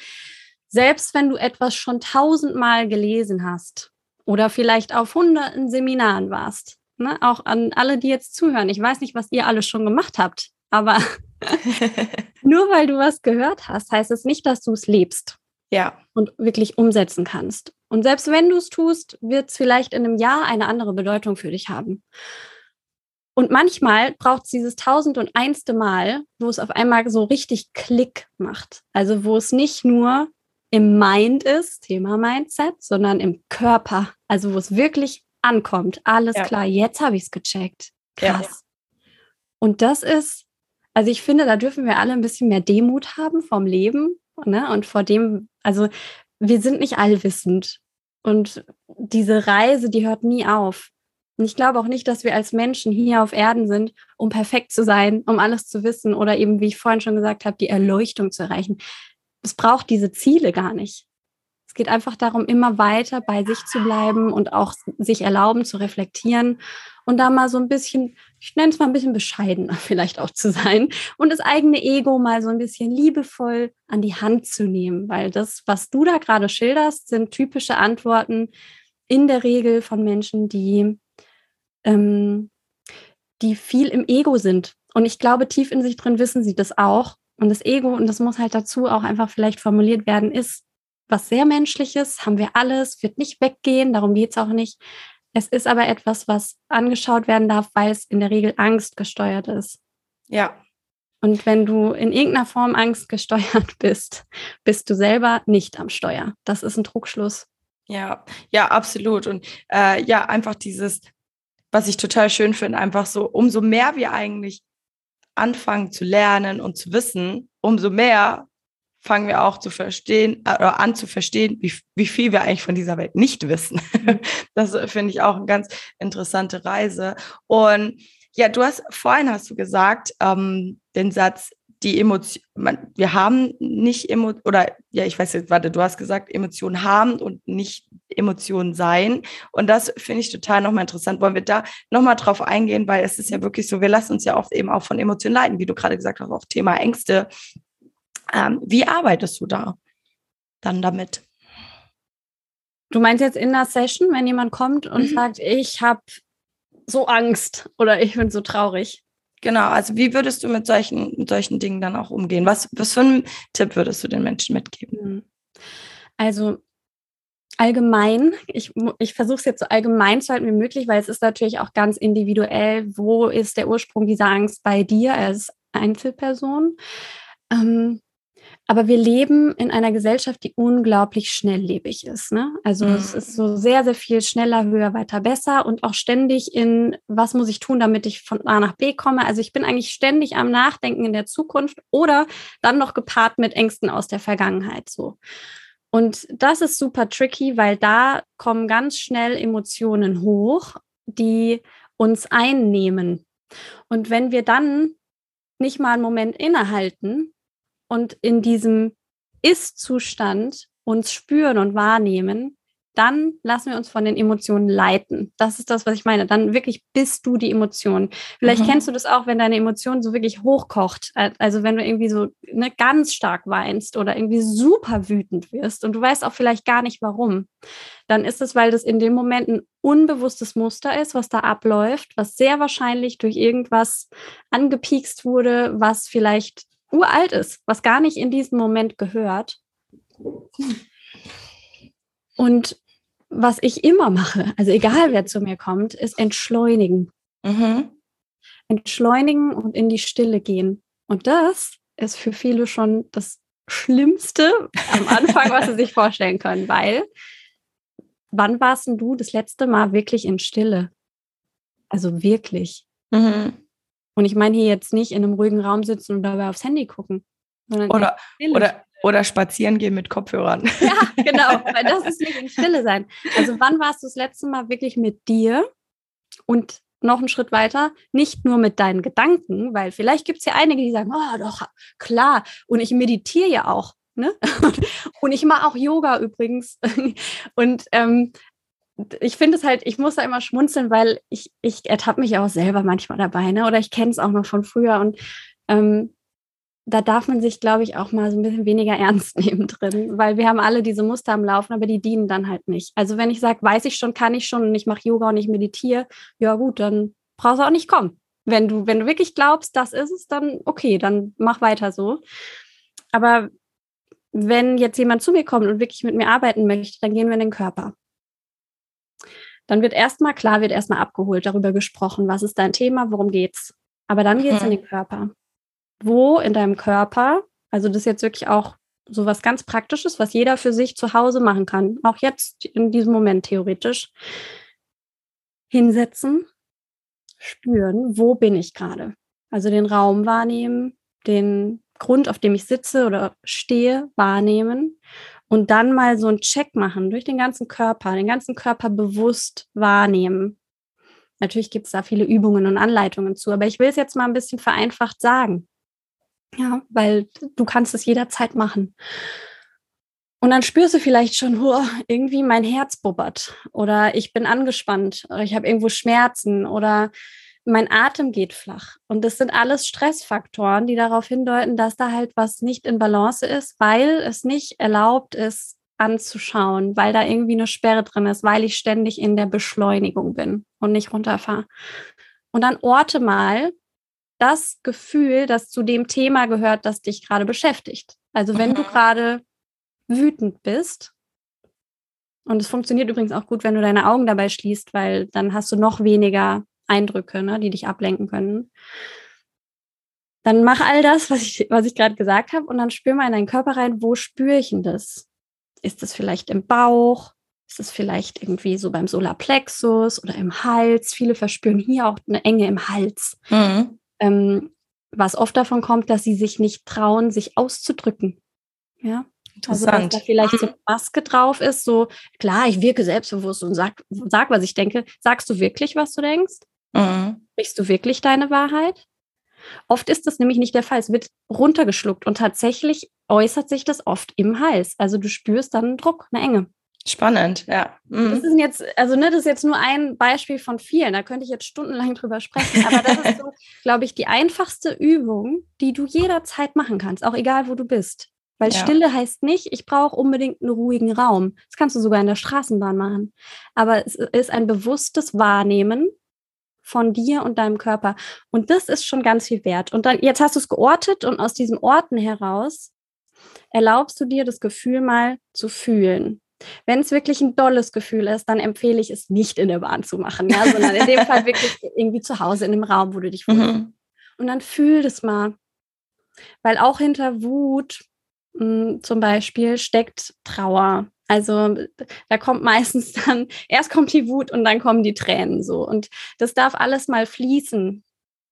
selbst wenn du etwas schon tausendmal gelesen hast oder vielleicht auf hunderten Seminaren warst, ne, auch an alle, die jetzt zuhören, ich weiß nicht, was ihr alles schon gemacht habt, aber nur weil du was gehört hast, heißt es nicht, dass du es lebst. Ja. Und wirklich umsetzen kannst. Und selbst wenn du es tust, wird es vielleicht in einem Jahr eine andere Bedeutung für dich haben. Und manchmal braucht es dieses tausend und einste Mal, wo es auf einmal so richtig Klick macht. Also wo es nicht nur im Mind ist, Thema Mindset, sondern im Körper. Also wo es wirklich ankommt. Alles ja. klar, jetzt habe ich es gecheckt. Krass. Ja. Und das ist, also ich finde, da dürfen wir alle ein bisschen mehr Demut haben vom Leben ne? und vor dem, also wir sind nicht allwissend. Und diese Reise, die hört nie auf. Und ich glaube auch nicht, dass wir als Menschen hier auf Erden sind, um perfekt zu sein, um alles zu wissen oder eben, wie ich vorhin schon gesagt habe, die Erleuchtung zu erreichen. Es braucht diese Ziele gar nicht. Es geht einfach darum, immer weiter bei sich zu bleiben und auch sich erlauben zu reflektieren und da mal so ein bisschen, ich nenne es mal ein bisschen bescheidener vielleicht auch zu sein und das eigene Ego mal so ein bisschen liebevoll an die Hand zu nehmen, weil das, was du da gerade schilderst, sind typische Antworten in der Regel von Menschen, die, ähm, die viel im Ego sind. Und ich glaube, tief in sich drin wissen sie das auch. Und das Ego, und das muss halt dazu auch einfach vielleicht formuliert werden, ist was sehr Menschliches, haben wir alles, wird nicht weggehen, darum geht es auch nicht. Es ist aber etwas, was angeschaut werden darf, weil es in der Regel Angst gesteuert ist. Ja. Und wenn du in irgendeiner Form Angst gesteuert bist, bist du selber nicht am Steuer. Das ist ein Druckschluss. Ja, ja, absolut. Und äh, ja, einfach dieses, was ich total schön finde, einfach so, umso mehr wir eigentlich anfangen zu lernen und zu wissen, umso mehr fangen wir auch zu verstehen, äh, oder an zu verstehen, wie, wie viel wir eigentlich von dieser Welt nicht wissen. Mhm. Das finde ich auch eine ganz interessante Reise. Und ja, du hast vorhin hast du gesagt, ähm, den Satz, die Emotion, wir haben nicht Emo oder ja, ich weiß jetzt, warte, du hast gesagt, Emotionen haben und nicht Emotionen sein. Und das finde ich total nochmal interessant. Wollen wir da nochmal drauf eingehen, weil es ist ja wirklich so, wir lassen uns ja oft eben auch von Emotionen leiten, wie du gerade gesagt hast, auch Thema Ängste. Ähm, wie arbeitest du da dann damit? Du meinst jetzt in der Session, wenn jemand kommt und mhm. sagt, ich habe so Angst oder ich bin so traurig. Genau, also wie würdest du mit solchen, mit solchen Dingen dann auch umgehen? Was, was für einen Tipp würdest du den Menschen mitgeben? Mhm. Also allgemein, ich, ich versuche es jetzt so allgemein zu halten wie möglich, weil es ist natürlich auch ganz individuell, wo ist der Ursprung dieser Angst bei dir als Einzelperson. Ähm, aber wir leben in einer Gesellschaft, die unglaublich schnelllebig ist. Ne? Also mhm. es ist so sehr, sehr viel schneller, höher, weiter, besser und auch ständig in, was muss ich tun, damit ich von A nach B komme. Also ich bin eigentlich ständig am Nachdenken in der Zukunft oder dann noch gepaart mit Ängsten aus der Vergangenheit so. Und das ist super tricky, weil da kommen ganz schnell Emotionen hoch, die uns einnehmen. Und wenn wir dann nicht mal einen Moment innehalten und in diesem Ist-Zustand uns spüren und wahrnehmen, dann lassen wir uns von den Emotionen leiten. Das ist das, was ich meine. Dann wirklich bist du die Emotion. Vielleicht mhm. kennst du das auch, wenn deine Emotion so wirklich hochkocht. Also wenn du irgendwie so ne, ganz stark weinst oder irgendwie super wütend wirst und du weißt auch vielleicht gar nicht warum. Dann ist es, weil das in dem Moment ein unbewusstes Muster ist, was da abläuft, was sehr wahrscheinlich durch irgendwas angepiekst wurde, was vielleicht uralt ist, was gar nicht in diesen Moment gehört. Und was ich immer mache, also egal wer zu mir kommt, ist entschleunigen. Mhm. Entschleunigen und in die Stille gehen. Und das ist für viele schon das Schlimmste am Anfang, was sie sich vorstellen können, weil wann warst denn du das letzte Mal wirklich in Stille? Also wirklich. Mhm. Und ich meine hier jetzt nicht in einem ruhigen Raum sitzen und dabei aufs Handy gucken. Oder, oder, oder spazieren gehen mit Kopfhörern. Ja, genau, weil das ist nicht in Stille sein. Also wann warst du das letzte Mal wirklich mit dir und noch einen Schritt weiter, nicht nur mit deinen Gedanken, weil vielleicht gibt es ja einige, die sagen, oh doch, klar, und ich meditiere ja auch. Ne? Und ich mache auch Yoga übrigens. Und ähm, ich finde es halt, ich muss da immer schmunzeln, weil ich, ich ertappe mich auch selber manchmal dabei, ne? Oder ich kenne es auch noch von früher und ähm, da darf man sich, glaube ich, auch mal so ein bisschen weniger ernst nehmen drin, weil wir haben alle diese Muster am Laufen, aber die dienen dann halt nicht. Also wenn ich sage, weiß ich schon, kann ich schon und ich mache Yoga und ich meditiere, ja gut, dann brauchst du auch nicht kommen. Wenn du, wenn du wirklich glaubst, das ist es, dann okay, dann mach weiter so. Aber wenn jetzt jemand zu mir kommt und wirklich mit mir arbeiten möchte, dann gehen wir in den Körper dann wird erstmal klar, wird erstmal abgeholt, darüber gesprochen, was ist dein Thema, worum geht's. Aber dann geht's mhm. in den Körper. Wo in deinem Körper, also das ist jetzt wirklich auch so was ganz Praktisches, was jeder für sich zu Hause machen kann, auch jetzt in diesem Moment theoretisch, hinsetzen, spüren, wo bin ich gerade. Also den Raum wahrnehmen, den Grund, auf dem ich sitze oder stehe, wahrnehmen und dann mal so einen Check machen durch den ganzen Körper, den ganzen Körper bewusst wahrnehmen. Natürlich gibt es da viele Übungen und Anleitungen zu, aber ich will es jetzt mal ein bisschen vereinfacht sagen. Ja, weil du kannst es jederzeit machen. Und dann spürst du vielleicht schon, oh, irgendwie mein Herz bubbert oder ich bin angespannt oder ich habe irgendwo Schmerzen oder mein Atem geht flach. Und das sind alles Stressfaktoren, die darauf hindeuten, dass da halt was nicht in Balance ist, weil es nicht erlaubt ist, anzuschauen, weil da irgendwie eine Sperre drin ist, weil ich ständig in der Beschleunigung bin und nicht runterfahre. Und dann orte mal das Gefühl, das zu dem Thema gehört, das dich gerade beschäftigt. Also wenn du mhm. gerade wütend bist, und es funktioniert übrigens auch gut, wenn du deine Augen dabei schließt, weil dann hast du noch weniger Eindrücke, ne, die dich ablenken können. Dann mach all das, was ich, was ich gerade gesagt habe, und dann spür mal in deinen Körper rein, wo spüre ich denn das? Ist das vielleicht im Bauch? Ist es vielleicht irgendwie so beim Solarplexus oder im Hals? Viele verspüren hier auch eine Enge im Hals. Mhm. Ähm, was oft davon kommt, dass sie sich nicht trauen, sich auszudrücken. Ja. Also, dass da vielleicht so eine Maske drauf ist, so, klar, ich wirke selbstbewusst und sag, sag, was ich denke. Sagst du wirklich, was du denkst? Mhm. Sprichst du wirklich deine Wahrheit? Oft ist das nämlich nicht der Fall. Es wird runtergeschluckt und tatsächlich äußert sich das oft im Hals. Also du spürst dann einen Druck, eine Enge. Spannend, ja. Mhm. Das ist jetzt, also ne, das ist jetzt nur ein Beispiel von vielen. Da könnte ich jetzt stundenlang drüber sprechen. Aber das ist so, glaube ich, die einfachste Übung, die du jederzeit machen kannst, auch egal wo du bist. Weil ja. Stille heißt nicht, ich brauche unbedingt einen ruhigen Raum. Das kannst du sogar in der Straßenbahn machen. Aber es ist ein bewusstes Wahrnehmen von dir und deinem Körper. Und das ist schon ganz viel wert. Und dann, jetzt hast du es geortet und aus diesem Orten heraus erlaubst du dir das Gefühl mal zu fühlen. Wenn es wirklich ein dolles Gefühl ist, dann empfehle ich es nicht in der Bahn zu machen, ja, sondern in dem Fall wirklich irgendwie zu Hause in dem Raum, wo du dich wohlfühlst. Mhm. Und dann fühl das mal. Weil auch hinter Wut mh, hm, zum Beispiel steckt Trauer. Also da kommt meistens dann, erst kommt die Wut und dann kommen die Tränen so. Und das darf alles mal fließen.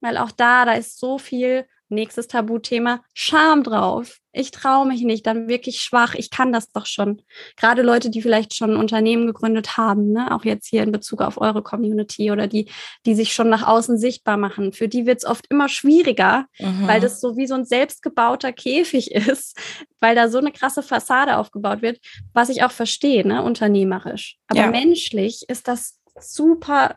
Weil auch da, da ist so viel Nächstes Tabuthema, Scham drauf. Ich traue mich nicht, dann wirklich schwach. Ich kann das doch schon. Gerade Leute, die vielleicht schon ein Unternehmen gegründet haben, ne? auch jetzt hier in Bezug auf eure Community oder die, die sich schon nach außen sichtbar machen, für die wird es oft immer schwieriger, mhm. weil das so wie so ein selbstgebauter Käfig ist, weil da so eine krasse Fassade aufgebaut wird, was ich auch verstehe, ne? unternehmerisch. Aber ja. menschlich ist das super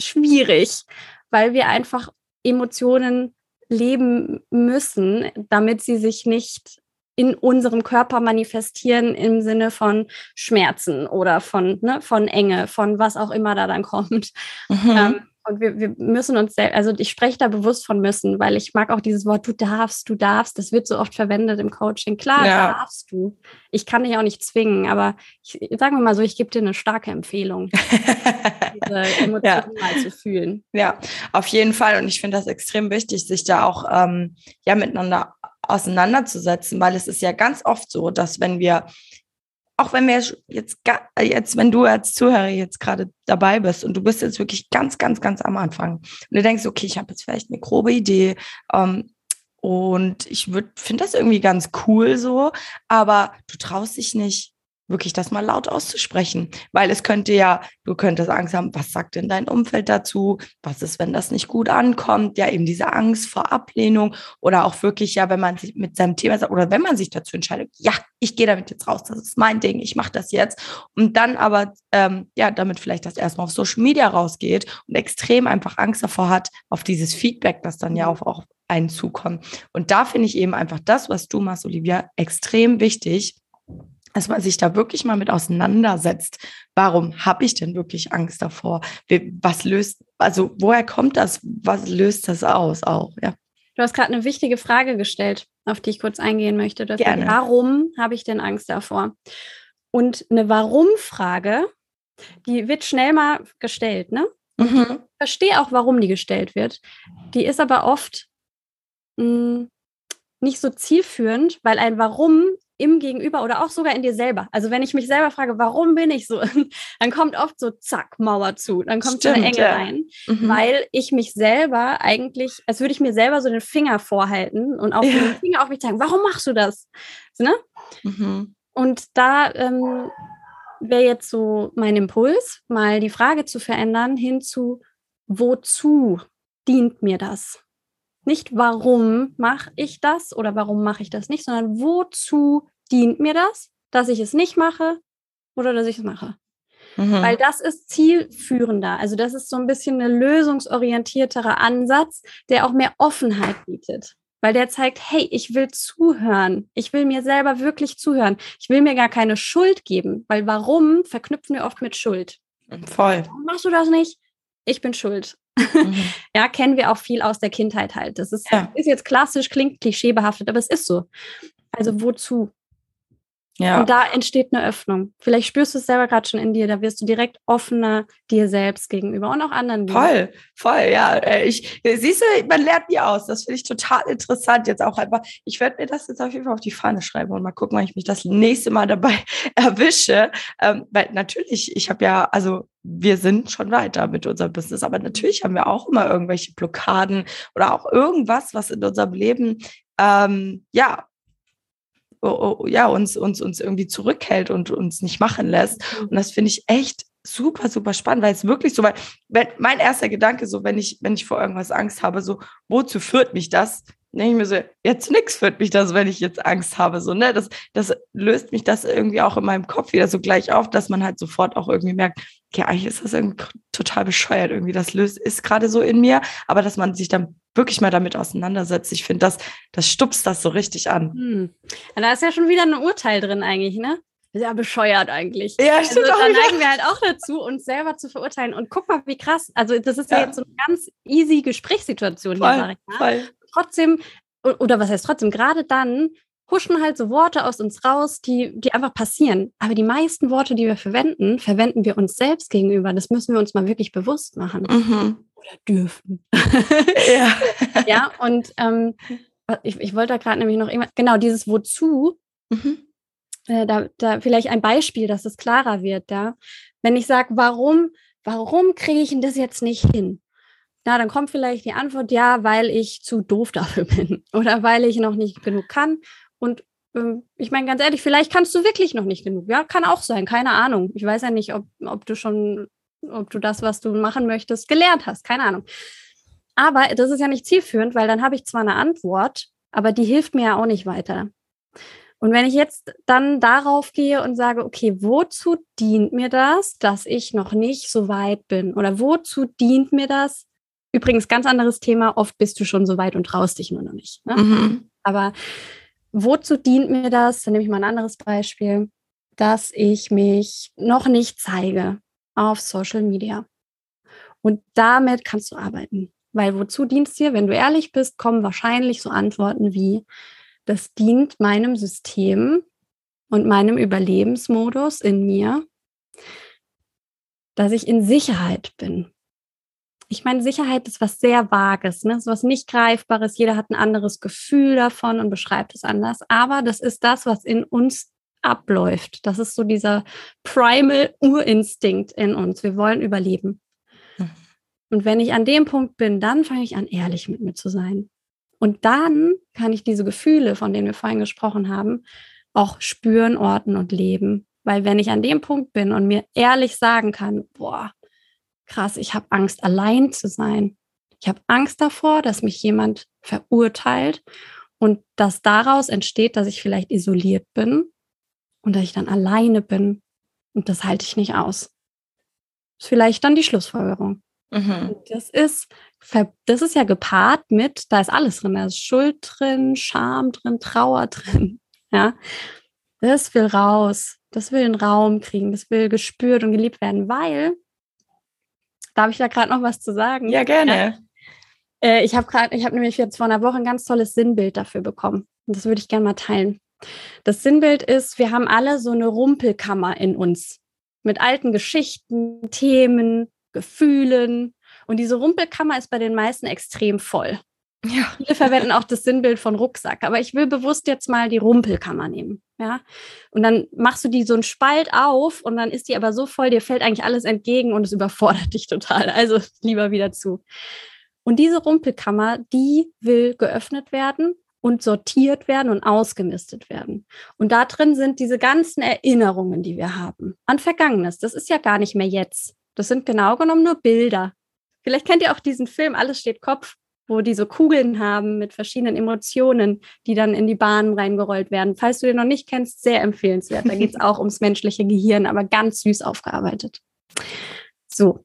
schwierig, weil wir einfach Emotionen leben müssen, damit sie sich nicht in unserem Körper manifestieren im Sinne von Schmerzen oder von, ne, von Enge, von was auch immer da dann kommt. Mhm. Ähm, und wir, wir müssen uns selbst, also ich spreche da bewusst von müssen, weil ich mag auch dieses Wort, du darfst, du darfst, das wird so oft verwendet im Coaching. Klar, ja. darfst du. Ich kann dich auch nicht zwingen, aber ich, sagen wir mal so, ich gebe dir eine starke Empfehlung, diese Emotionen ja. mal zu fühlen. Ja, auf jeden Fall. Und ich finde das extrem wichtig, sich da auch ähm, ja miteinander auseinanderzusetzen, weil es ist ja ganz oft so, dass wenn wir auch wenn wir jetzt, jetzt, wenn du als Zuhörer jetzt gerade dabei bist und du bist jetzt wirklich ganz, ganz, ganz am Anfang und du denkst, okay, ich habe jetzt vielleicht eine grobe Idee ähm, und ich finde das irgendwie ganz cool so, aber du traust dich nicht, wirklich das mal laut auszusprechen, weil es könnte ja, du könntest Angst haben, was sagt denn dein Umfeld dazu? Was ist, wenn das nicht gut ankommt? Ja, eben diese Angst vor Ablehnung oder auch wirklich ja, wenn man sich mit seinem Thema oder wenn man sich dazu entscheidet, ja, ich gehe damit jetzt raus, das ist mein Ding, ich mache das jetzt und dann aber ähm, ja, damit vielleicht das erstmal auf Social Media rausgeht und extrem einfach Angst davor hat auf dieses Feedback, das dann ja auch, auch einen zukommt. Und da finde ich eben einfach das, was du machst, Olivia, extrem wichtig, dass man sich da wirklich mal mit auseinandersetzt. Warum habe ich denn wirklich Angst davor? Was löst, also woher kommt das? Was löst das aus auch? Ja. Du hast gerade eine wichtige Frage gestellt, auf die ich kurz eingehen möchte. Gerne. Warum habe ich denn Angst davor? Und eine Warum-Frage, die wird schnell mal gestellt, ne? Mhm. Ich verstehe auch, warum die gestellt wird. Die ist aber oft mh, hm, nicht so zielführend, weil ein Warum im Gegenüber oder auch sogar in dir selber. Also wenn ich mich selber frage, warum bin ich so, dann kommt oft so zack, Mauer zu, dann kommt Stimmt, so eine Enge ja. rein, mhm. weil ich mich selber eigentlich, als würde ich mir selber so den Finger vorhalten und auch ja. den Finger auf mich zeigen, warum machst du das? So, ne? Mhm. Und da ähm, wäre jetzt so mein Impuls, mal die Frage zu verändern hin zu, wozu dient mir das? Nicht, warum mache ich das oder warum mache ich das nicht, sondern wozu dient mir das, dass ich es nicht mache oder dass ich es mache. Mhm. Weil das ist zielführender. Also das ist so ein bisschen ein lösungsorientierterer Ansatz, der auch mehr Offenheit bietet. Weil der zeigt, hey, ich will zuhören. Ich will mir selber wirklich zuhören. Ich will mir gar keine Schuld geben. Weil warum verknüpfen wir oft mit Schuld? Voll. Warum machst du das nicht? Ich bin schuld. Mhm. ja, kennen wir auch viel aus der Kindheit halt. Das ist, ja. ist jetzt klassisch, klingt klischeebehaftet, aber es ist so. Also wozu? Ja. Und da entsteht eine Öffnung. Vielleicht spürst du es selber gerade schon in dir, da wirst du direkt offener dir selbst gegenüber und auch anderen. Voll, voll, ja. Äh, ich, siehst du, man lernt nie aus. Das finde ich total interessant jetzt auch einfach. Ich werde mir das jetzt auf jeden Fall auf die Fahne schreiben und mal gucken, wann ich mich das nächste Mal dabei erwische. Ähm, weil natürlich, ich habe ja, also wir sind schon weiter mit unserem Business, aber natürlich haben wir auch immer irgendwelche Blockaden oder auch irgendwas, was in unserem Leben ähm, ja ja, uns, uns, uns irgendwie zurückhält und uns nicht machen lässt. Mhm. Und das finde ich echt super, super spannend, weil es wirklich so, weil wenn, mein erster Gedanke so, wenn ich, wenn ich vor irgendwas Angst habe, so, wozu führt mich das? denke ich mir so, jetzt nix führt mich das, wenn ich jetzt Angst habe. So, ne? Das, das löst mich das irgendwie auch in meinem Kopf wieder so gleich auf, dass man halt sofort auch irgendwie merkt, ja, eigentlich ist das irgendwie total bescheuert irgendwie. Das löst, ist gerade so in mir, aber dass man sich dann wirklich mal damit auseinandersetzt, ich finde, das, das stupst das so richtig an. Hm. da ist ja schon wieder ein Urteil drin eigentlich, ne? ja bescheuert eigentlich. Ja, stimmt. Also, da neigen wir halt auch dazu, uns selber zu verurteilen. Und guck mal, wie krass. Also, das ist ja, ja jetzt so eine ganz easy Gesprächssituation voll, hier, sag ich mal. Voll trotzdem, oder was heißt trotzdem, gerade dann huschen halt so Worte aus uns raus, die, die einfach passieren. Aber die meisten Worte, die wir verwenden, verwenden wir uns selbst gegenüber. Das müssen wir uns mal wirklich bewusst machen. Mhm. Oder dürfen. ja. ja, und ähm, ich, ich wollte da gerade nämlich noch irgendwas, genau, dieses Wozu, mhm. äh, da, da vielleicht ein Beispiel, dass es klarer wird, ja. Wenn ich sage, warum, warum kriege ich denn das jetzt nicht hin? Na, dann kommt vielleicht die Antwort, ja, weil ich zu doof dafür bin oder weil ich noch nicht genug kann. Und ähm, ich meine ganz ehrlich, vielleicht kannst du wirklich noch nicht genug. Ja, kann auch sein, keine Ahnung. Ich weiß ja nicht, ob, ob du schon, ob du das, was du machen möchtest, gelernt hast, keine Ahnung. Aber das ist ja nicht zielführend, weil dann habe ich zwar eine Antwort, aber die hilft mir ja auch nicht weiter. Und wenn ich jetzt dann darauf gehe und sage, okay, wozu dient mir das, dass ich noch nicht so weit bin? Oder wozu dient mir das, Übrigens, ganz anderes Thema. Oft bist du schon so weit und traust dich nur noch nicht. Ne? Mhm. Aber wozu dient mir das? Dann nehme ich mal ein anderes Beispiel, dass ich mich noch nicht zeige auf Social Media. Und damit kannst du arbeiten. Weil wozu dient es dir? Wenn du ehrlich bist, kommen wahrscheinlich so Antworten wie, das dient meinem System und meinem Überlebensmodus in mir, dass ich in Sicherheit bin ich meine, Sicherheit ist was sehr Vages, ne? ist was nicht Greifbares. Jeder hat ein anderes Gefühl davon und beschreibt es anders. Aber das ist das, was in uns abläuft. Das ist so dieser primal Urinstinkt in uns. Wir wollen überleben. Mhm. Und wenn ich an dem Punkt bin, dann fange ich an, ehrlich mit mir zu sein. Und dann kann ich diese Gefühle, von denen wir vorhin gesprochen haben, auch spüren, orten und leben. Weil wenn ich an dem Punkt bin und mir ehrlich sagen kann, boah, krass, ich habe Angst, allein zu sein. Ich habe Angst davor, dass mich jemand verurteilt und dass daraus entsteht, dass ich vielleicht isoliert bin und dass ich dann alleine bin. Und das halte ich nicht aus. Das ist vielleicht dann die Schlussfolgerung. Mhm. Das ist, das ist ja gepaart mit, da ist alles drin. Da ist Schuld drin, Scham drin, Trauer drin. Ja, das will raus. Das will einen Raum kriegen. Das will gespürt und geliebt werden, weil Darf ich da gerade noch was zu sagen? Ja, gerne. Ja. Äh, ich habe gerade, ich habe nämlich jetzt vor einer Woche ein ganz tolles Sinnbild dafür bekommen. Und das würde ich gerne mal teilen. Das Sinnbild ist, wir haben alle so eine Rumpelkammer in uns mit alten Geschichten, Themen, Gefühlen. Und diese Rumpelkammer ist bei den meisten extrem voll. Ja. Viele verwenden auch das Sinnbild von Rucksack, aber ich will bewusst jetzt mal die Rumpelkammer nehmen. Ja. Und dann machst du die so einen Spalt auf und dann ist die aber so voll, dir fällt eigentlich alles entgegen und es überfordert dich total. Also lieber wieder zu. Und diese Rumpelkammer, die will geöffnet werden und sortiert werden und ausgemistet werden. Und da drin sind diese ganzen Erinnerungen, die wir haben an Vergangenes. Das ist ja gar nicht mehr jetzt. Das sind genau genommen nur Bilder. Vielleicht kennt ihr auch diesen Film Alles steht Kopf wo die so Kugeln haben mit verschiedenen Emotionen, die dann in die Bahnen reingerollt werden. Falls du den noch nicht kennst, sehr empfehlenswert. Da geht es auch ums menschliche Gehirn, aber ganz süß aufgearbeitet. So.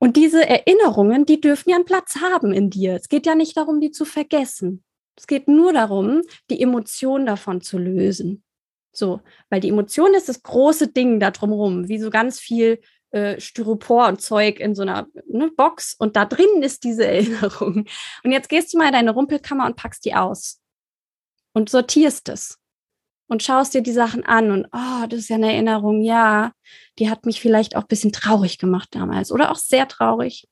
Und diese Erinnerungen, die dürfen ja einen Platz haben in dir. Es geht ja nicht darum, die zu vergessen. Es geht nur darum, die Emotion davon zu lösen. So, weil die Emotion ist das große Ding da drumherum, wie so ganz viel äh, Styropor und Zeug in so einer ne, Box und da drin ist diese Erinnerung. Und jetzt gehst du mal in deine Rumpelkammer und packst die aus und sortierst es und schaust dir die Sachen an und oh, das ist ja eine Erinnerung, ja, die hat mich vielleicht auch ein bisschen traurig gemacht damals oder auch sehr traurig.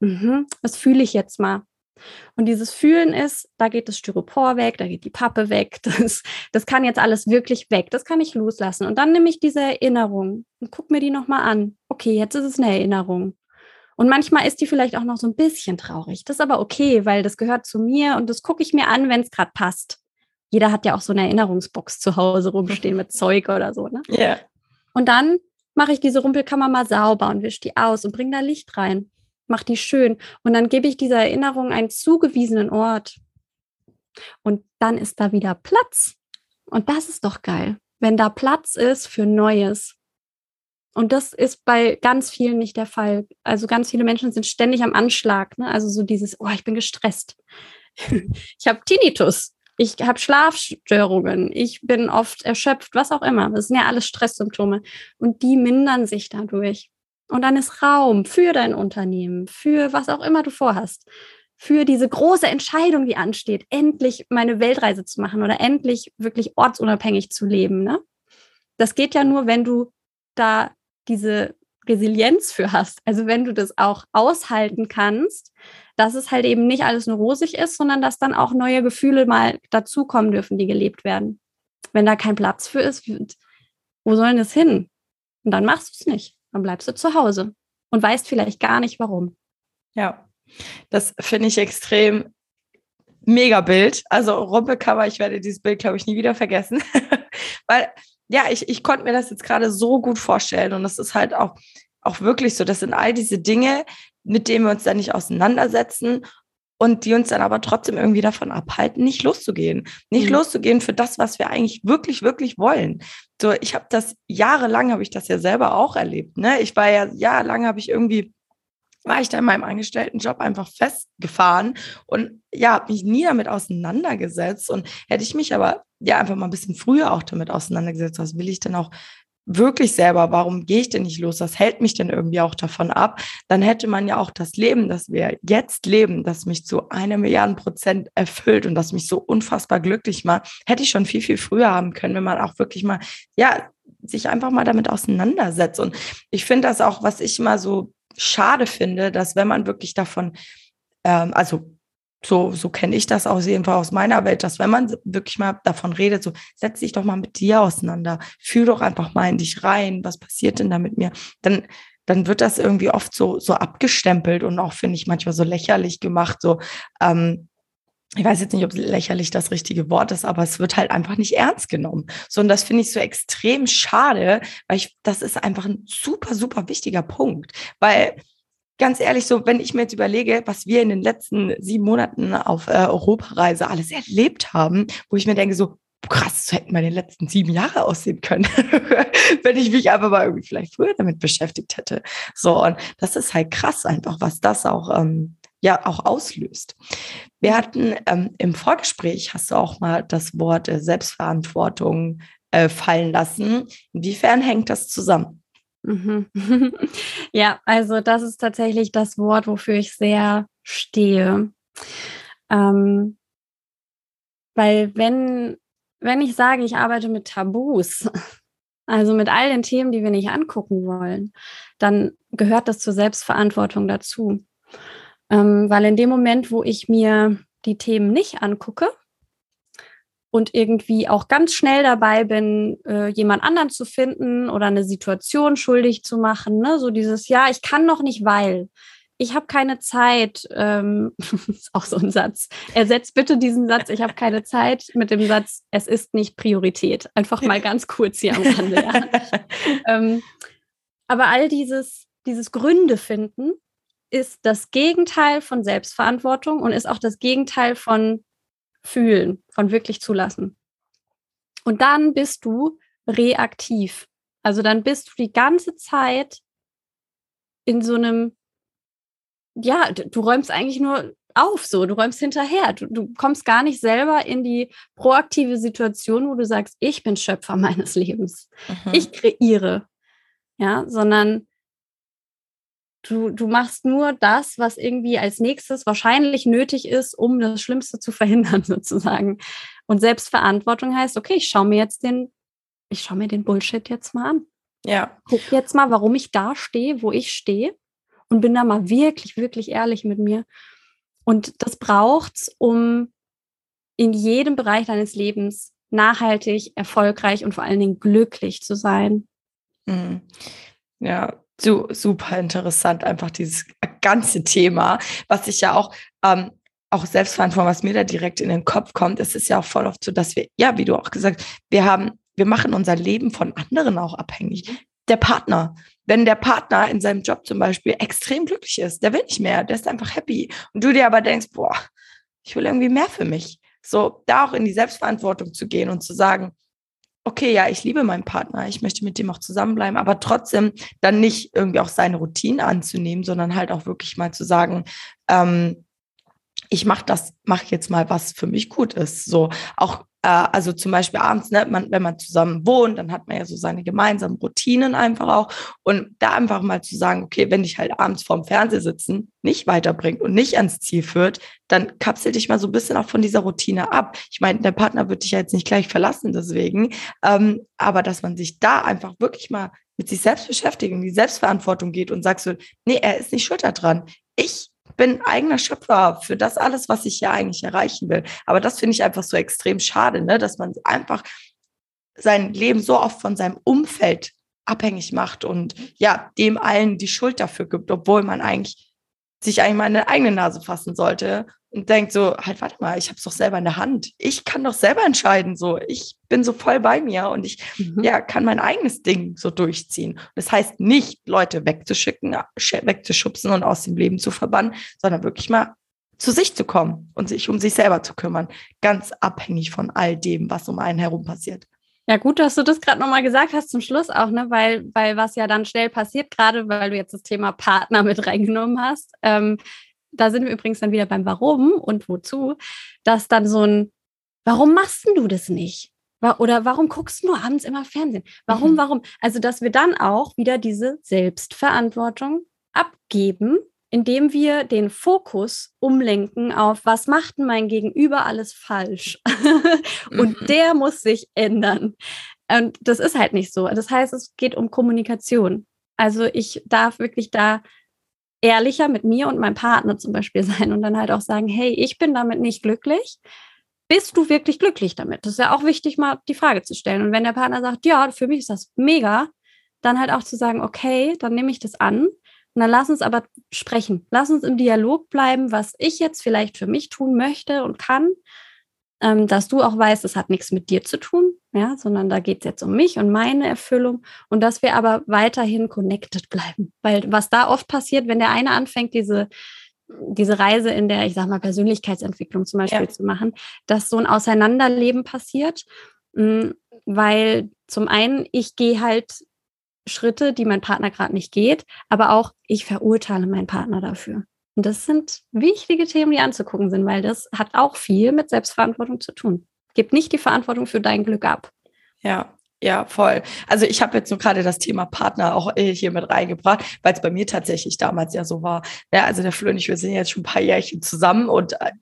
Mhm, das fühle ich jetzt mal. Und dieses Fühlen ist, da geht das Styropor weg, da geht die Pappe weg, das, das kann jetzt alles wirklich weg, das kann ich loslassen. Und dann nehme ich diese Erinnerung und gucke mir die nochmal an. Okay, jetzt ist es eine Erinnerung. Und manchmal ist die vielleicht auch noch so ein bisschen traurig. Das ist aber okay, weil das gehört zu mir und das gucke ich mir an, wenn es gerade passt. Jeder hat ja auch so eine Erinnerungsbox zu Hause rumstehen mit Zeug oder so. Ne? Yeah. Und dann mache ich diese Rumpelkammer mal sauber und wische die aus und bringe da Licht rein. Mach die schön. Und dann gebe ich dieser Erinnerung einen zugewiesenen Ort. Und dann ist da wieder Platz. Und das ist doch geil, wenn da Platz ist für Neues. Und das ist bei ganz vielen nicht der Fall. Also ganz viele Menschen sind ständig am Anschlag. Ne? Also so dieses, oh, ich bin gestresst. ich habe Tinnitus. Ich habe Schlafstörungen. Ich bin oft erschöpft, was auch immer. Das sind ja alles Stresssymptome. Und die mindern sich dadurch. Und dann ist Raum für dein Unternehmen, für was auch immer du vorhast, für diese große Entscheidung, die ansteht, endlich meine Weltreise zu machen oder endlich wirklich ortsunabhängig zu leben. Ne? Das geht ja nur, wenn du da diese Resilienz für hast. Also wenn du das auch aushalten kannst, dass es halt eben nicht alles nur rosig ist, sondern dass dann auch neue Gefühle mal dazukommen dürfen, die gelebt werden. Wenn da kein Platz für ist, wo soll denn das hin? Und dann machst du es nicht. Dann bleibst du zu Hause und weißt vielleicht gar nicht warum. Ja, das finde ich extrem mega Bild. Also Rumpelcover, ich werde dieses Bild, glaube ich, nie wieder vergessen. Weil ja, ich, ich konnte mir das jetzt gerade so gut vorstellen und das ist halt auch, auch wirklich so. Das sind all diese Dinge, mit denen wir uns dann nicht auseinandersetzen und die uns dann aber trotzdem irgendwie davon abhalten, nicht loszugehen. Nicht mhm. loszugehen für das, was wir eigentlich wirklich, wirklich wollen. So, ich habe das jahrelang, habe ich das ja selber auch erlebt. Ne? Ich war ja jahrelang, habe ich irgendwie war ich da in meinem Angestelltenjob einfach festgefahren und ja, habe mich nie damit auseinandergesetzt. Und hätte ich mich aber ja einfach mal ein bisschen früher auch damit auseinandergesetzt, was will ich denn auch wirklich selber, warum gehe ich denn nicht los? Was hält mich denn irgendwie auch davon ab? Dann hätte man ja auch das Leben, das wir jetzt leben, das mich zu einer Milliarden Prozent erfüllt und das mich so unfassbar glücklich macht, hätte ich schon viel, viel früher haben können, wenn man auch wirklich mal, ja, sich einfach mal damit auseinandersetzt. Und ich finde das auch, was ich immer so schade finde, dass wenn man wirklich davon, ähm, also so, so kenne ich das aus jeden Fall aus meiner Welt, dass wenn man wirklich mal davon redet, so setz dich doch mal mit dir auseinander, fühl doch einfach mal in dich rein, was passiert denn da mit mir, dann dann wird das irgendwie oft so so abgestempelt und auch finde ich manchmal so lächerlich gemacht, so ähm, ich weiß jetzt nicht, ob lächerlich das richtige Wort ist, aber es wird halt einfach nicht ernst genommen. So, und das finde ich so extrem schade, weil ich, das ist einfach ein super, super wichtiger Punkt. Weil, ganz ehrlich, so, wenn ich mir jetzt überlege, was wir in den letzten sieben Monaten auf äh, Europareise alles erlebt haben, wo ich mir denke, so, krass, so hätten meine letzten sieben Jahre aussehen können, wenn ich mich einfach mal irgendwie vielleicht früher damit beschäftigt hätte. So, und das ist halt krass einfach, was das auch, ähm, ja auch auslöst. Wir hatten ähm, im Vorgespräch, hast du auch mal das Wort äh, Selbstverantwortung äh, fallen lassen. Inwiefern hängt das zusammen? Mhm. ja, also das ist tatsächlich das Wort, wofür ich sehr stehe. Ähm, weil wenn, wenn ich sage, ich arbeite mit Tabus, also mit all den Themen, die wir nicht angucken wollen, dann gehört das zur Selbstverantwortung dazu. Ähm, weil in dem Moment, wo ich mir die Themen nicht angucke und irgendwie auch ganz schnell dabei bin, äh, jemand anderen zu finden oder eine Situation schuldig zu machen, ne? so dieses, ja, ich kann noch nicht, weil ich habe keine Zeit, ähm, ist auch so ein Satz. Ersetzt bitte diesen Satz, ich habe keine Zeit mit dem Satz, es ist nicht Priorität. Einfach mal ganz kurz hier am Rande. Ja. ähm, aber all dieses, dieses Gründe finden, ist das Gegenteil von Selbstverantwortung und ist auch das Gegenteil von fühlen, von wirklich zulassen. Und dann bist du reaktiv. Also dann bist du die ganze Zeit in so einem, ja, du räumst eigentlich nur auf, so, du räumst hinterher. Du, du kommst gar nicht selber in die proaktive Situation, wo du sagst, ich bin Schöpfer meines Lebens. Mhm. Ich kreiere. Ja, sondern Du, du machst nur das, was irgendwie als nächstes wahrscheinlich nötig ist, um das Schlimmste zu verhindern, sozusagen. Und Selbstverantwortung heißt, okay, ich schaue mir jetzt den, ich schaue mir den Bullshit jetzt mal an. Ja. Guck jetzt mal, warum ich da stehe, wo ich stehe und bin da mal wirklich, wirklich ehrlich mit mir. Und das braucht's, um in jedem Bereich deines Lebens nachhaltig, erfolgreich und vor allen Dingen glücklich zu sein. Mhm. Ja, so, super interessant, einfach dieses ganze Thema, was ich ja auch, ähm, auch Selbstverantwortung, was mir da direkt in den Kopf kommt, es ist ja auch voll oft so, dass wir, ja, wie du auch gesagt, wir haben, wir machen unser Leben von anderen auch abhängig. der Partner. Wenn der Partner in seinem Job zum Beispiel extrem glücklich ist, der will nicht mehr, der ist einfach happy. Und du dir aber denkst, boah, ich will irgendwie mehr für mich. So, da auch in die Selbstverantwortung zu gehen und zu sagen, okay, ja, ich liebe meinen Partner, ich möchte mit dem auch zusammenbleiben, aber trotzdem dann nicht irgendwie auch seine Routine anzunehmen, sondern halt auch wirklich mal zu sagen, ähm, ich mache das, mache jetzt mal, was für mich gut ist. So auch äh, also zum Beispiel abends, ne, man, wenn man zusammen wohnt, dann hat man ja so seine gemeinsamen Routinen einfach auch. Und da einfach mal zu sagen, okay, wenn dich halt abends vorm Fernseher sitzen nicht weiterbringt und nicht ans Ziel führt, dann kapsel dich mal so ein bisschen auch von dieser Routine ab. Ich meine, der Partner wird dich ja jetzt nicht gleich verlassen, deswegen. Ähm, aber dass man sich da einfach wirklich mal mit sich selbst beschäftigt und die Selbstverantwortung geht und sagt so, nee, er ist nicht schuld daran. Ich bin eigener Schöpfer für das alles, was ich ja eigentlich erreichen will. Aber das finde ich einfach so extrem schade, ne? dass man einfach sein Leben so oft von seinem Umfeld abhängig macht und ja, dem allen die Schuld dafür gibt, obwohl man eigentlich sich eigentlich mal in die eigene Nase fassen sollte und denkt so, halt, warte mal, ich habe es doch selber in der Hand. Ich kann doch selber entscheiden. So, ich bin so voll bei mir und ich mhm. ja, kann mein eigenes Ding so durchziehen. Das heißt nicht, Leute wegzuschicken, wegzuschubsen und aus dem Leben zu verbannen, sondern wirklich mal zu sich zu kommen und sich um sich selber zu kümmern. Ganz abhängig von all dem, was um einen herum passiert. Ja, gut, dass du das gerade nochmal gesagt hast zum Schluss auch, ne? Weil, weil was ja dann schnell passiert, gerade weil du jetzt das Thema Partner mit reingenommen hast, ähm, da sind wir übrigens dann wieder beim Warum und wozu, dass dann so ein, warum machst du das nicht? Oder warum guckst du abends immer Fernsehen? Warum, mhm. warum? Also, dass wir dann auch wieder diese Selbstverantwortung abgeben, indem wir den Fokus umlenken auf, was macht denn mein Gegenüber alles falsch? und mhm. der muss sich ändern. Und das ist halt nicht so. Das heißt, es geht um Kommunikation. Also ich darf wirklich da ehrlicher mit mir und meinem Partner zum Beispiel sein und dann halt auch sagen, hey, ich bin damit nicht glücklich. Bist du wirklich glücklich damit? Das ist ja auch wichtig, mal die Frage zu stellen. Und wenn der Partner sagt, ja, für mich ist das mega, dann halt auch zu sagen, okay, dann nehme ich das an. Und dann lass uns aber sprechen. Lass uns im Dialog bleiben, was ich jetzt vielleicht für mich tun möchte und kann ähm, dass du auch weißt, es hat nichts mit dir zu tun, ja, sondern da geht es jetzt um mich und meine Erfüllung und dass wir aber weiterhin connected bleiben. Weil was da oft passiert, wenn der eine anfängt, diese diese Reise in der, ich sag mal, Persönlichkeitsentwicklung zum Beispiel ja. zu machen, dass so ein Auseinanderleben passiert, mm, weil zum einen ich gehe halt Schritte, die mein Partner gerade nicht geht, aber auch ich verurteile meinen Partner dafür. Und das sind wichtige Themen, die anzugucken sind, weil das hat auch viel mit Selbstverantwortung zu tun. Gib nicht die Verantwortung für dein Glück ab. Ja, ja, voll. Also ich habe jetzt nur gerade das Thema Partner auch äh, hier mit reingebracht, weil es bei mir tatsächlich damals ja so war. Ja, also der Flo und ich, wir sind jetzt schon ein paar Jährchen zusammen und äh,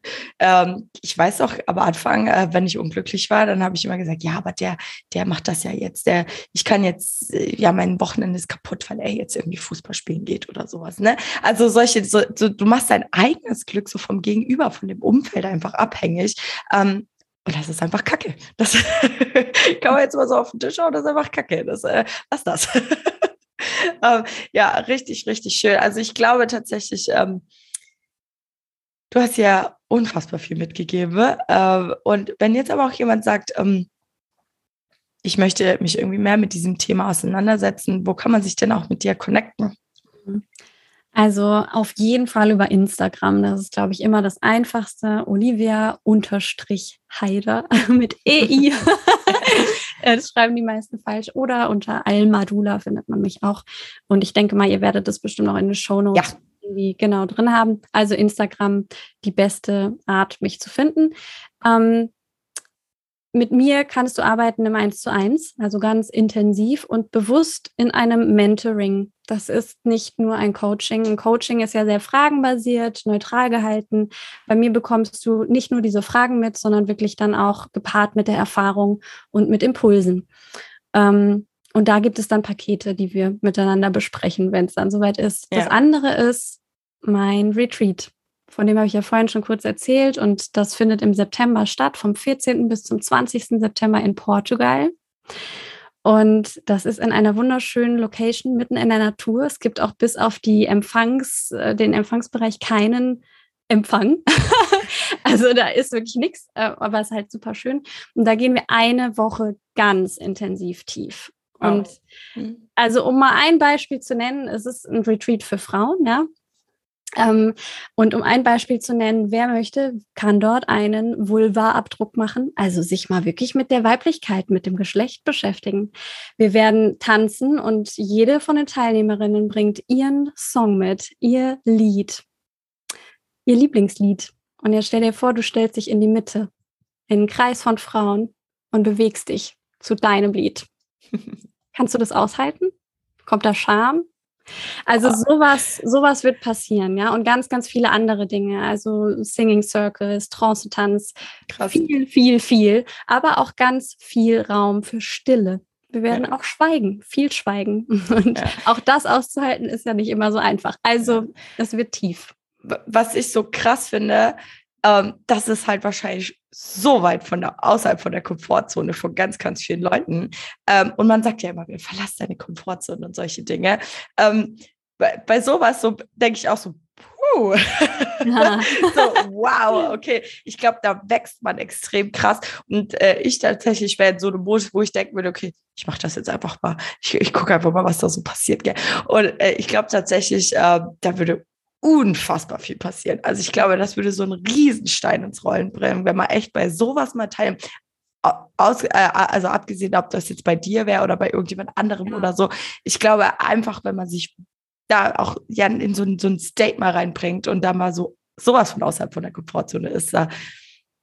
ähm, ich weiß auch am Anfang, äh, wenn ich unglücklich war, dann habe ich immer gesagt, ja, aber der, der macht das ja jetzt. Der, ich kann jetzt, äh, ja, mein Wochenende ist kaputt, weil er jetzt irgendwie Fußball spielen geht oder sowas. Ne? Also solche, so, so, du machst dein eigenes Glück so vom Gegenüber, von dem Umfeld einfach abhängig. Ähm, und das ist einfach Kacke. Das kann man jetzt mal so auf den Tisch schauen, das ist einfach Kacke. Das, äh, was das? ähm, ja, richtig, richtig schön. Also ich glaube tatsächlich, ähm, du hast ja unfassbar viel mitgegeben. Ähm, und wenn jetzt aber auch jemand sagt, ähm, ich möchte mich irgendwie mehr mit diesem Thema auseinandersetzen, wo kann man sich denn auch mit dir connecten? Also auf jeden Fall über Instagram. Das ist, glaube ich, immer das Einfachste. Olivia-Heider mit EI. das schreiben die meisten falsch. Oder unter Almadula findet man mich auch. Und ich denke mal, ihr werdet das bestimmt auch in den Show Notes ja. irgendwie genau drin haben. Also Instagram, die beste Art, mich zu finden. Ähm, mit mir kannst du arbeiten im 1 zu 1, also ganz intensiv und bewusst in einem Mentoring. Das ist nicht nur ein Coaching. Ein Coaching ist ja sehr fragenbasiert, neutral gehalten. Bei mir bekommst du nicht nur diese Fragen mit, sondern wirklich dann auch gepaart mit der Erfahrung und mit Impulsen. Ähm, und da gibt es dann Pakete, die wir miteinander besprechen, wenn es dann soweit ist. Ja. Das andere ist mein Retreat von dem habe ich ja vorhin schon kurz erzählt und das findet im September statt, vom 14. bis zum 20. September in Portugal. Und das ist in einer wunderschönen Location mitten in der Natur. Es gibt auch bis auf die Empfangs, äh, den Empfangsbereich keinen Empfang. also da ist wirklich nichts, äh, aber es ist halt super schön. Und da gehen wir eine Woche ganz intensiv tief. Und mhm. also um mal ein Beispiel zu nennen, es ist ein Retreat für Frauen, ja. Ähm, und um ein Beispiel zu nennen, wer möchte, kann dort einen Vulva-Abdruck machen, also sich mal wirklich mit der Weiblichkeit, mit dem Geschlecht beschäftigen. Wir werden tanzen und jede von den Teilnehmerinnen bringt ihren Song mit, ihr Lied, ihr Lieblingslied. Und jetzt stell dir vor, du stellst dich in die Mitte, in einen Kreis von Frauen und bewegst dich zu deinem Lied. Kannst du das aushalten? Kommt da Scham? Also ah. sowas, sowas wird passieren, ja, und ganz, ganz viele andere Dinge, also Singing Circles, Trance-Tanz, viel, viel, viel, aber auch ganz viel Raum für Stille. Wir werden ja. auch schweigen, viel schweigen. Und ja. auch das auszuhalten ist ja nicht immer so einfach. Also es wird tief. Was ich so krass finde, ähm, das ist halt wahrscheinlich so weit von der, außerhalb von der Komfortzone von ganz, ganz vielen Leuten. Ähm, und man sagt ja immer, verlass deine Komfortzone und solche Dinge. Ähm, bei, bei sowas so denke ich auch so, puh. Ja. so, wow, okay. Ich glaube, da wächst man extrem krass. Und äh, ich tatsächlich wäre in so einem Modus, wo ich denken würde, okay, ich mache das jetzt einfach mal. Ich, ich gucke einfach mal, was da so passiert. Gell? Und äh, ich glaube tatsächlich, äh, da würde unfassbar viel passieren. Also ich glaube, das würde so einen Riesenstein ins Rollen bringen, wenn man echt bei sowas mal teilen. Aus, äh, also abgesehen, ob das jetzt bei dir wäre oder bei irgendjemand anderem ja. oder so. Ich glaube einfach, wenn man sich da auch ja in so, so ein State mal reinbringt und da mal so sowas von außerhalb von der Komfortzone ist, da,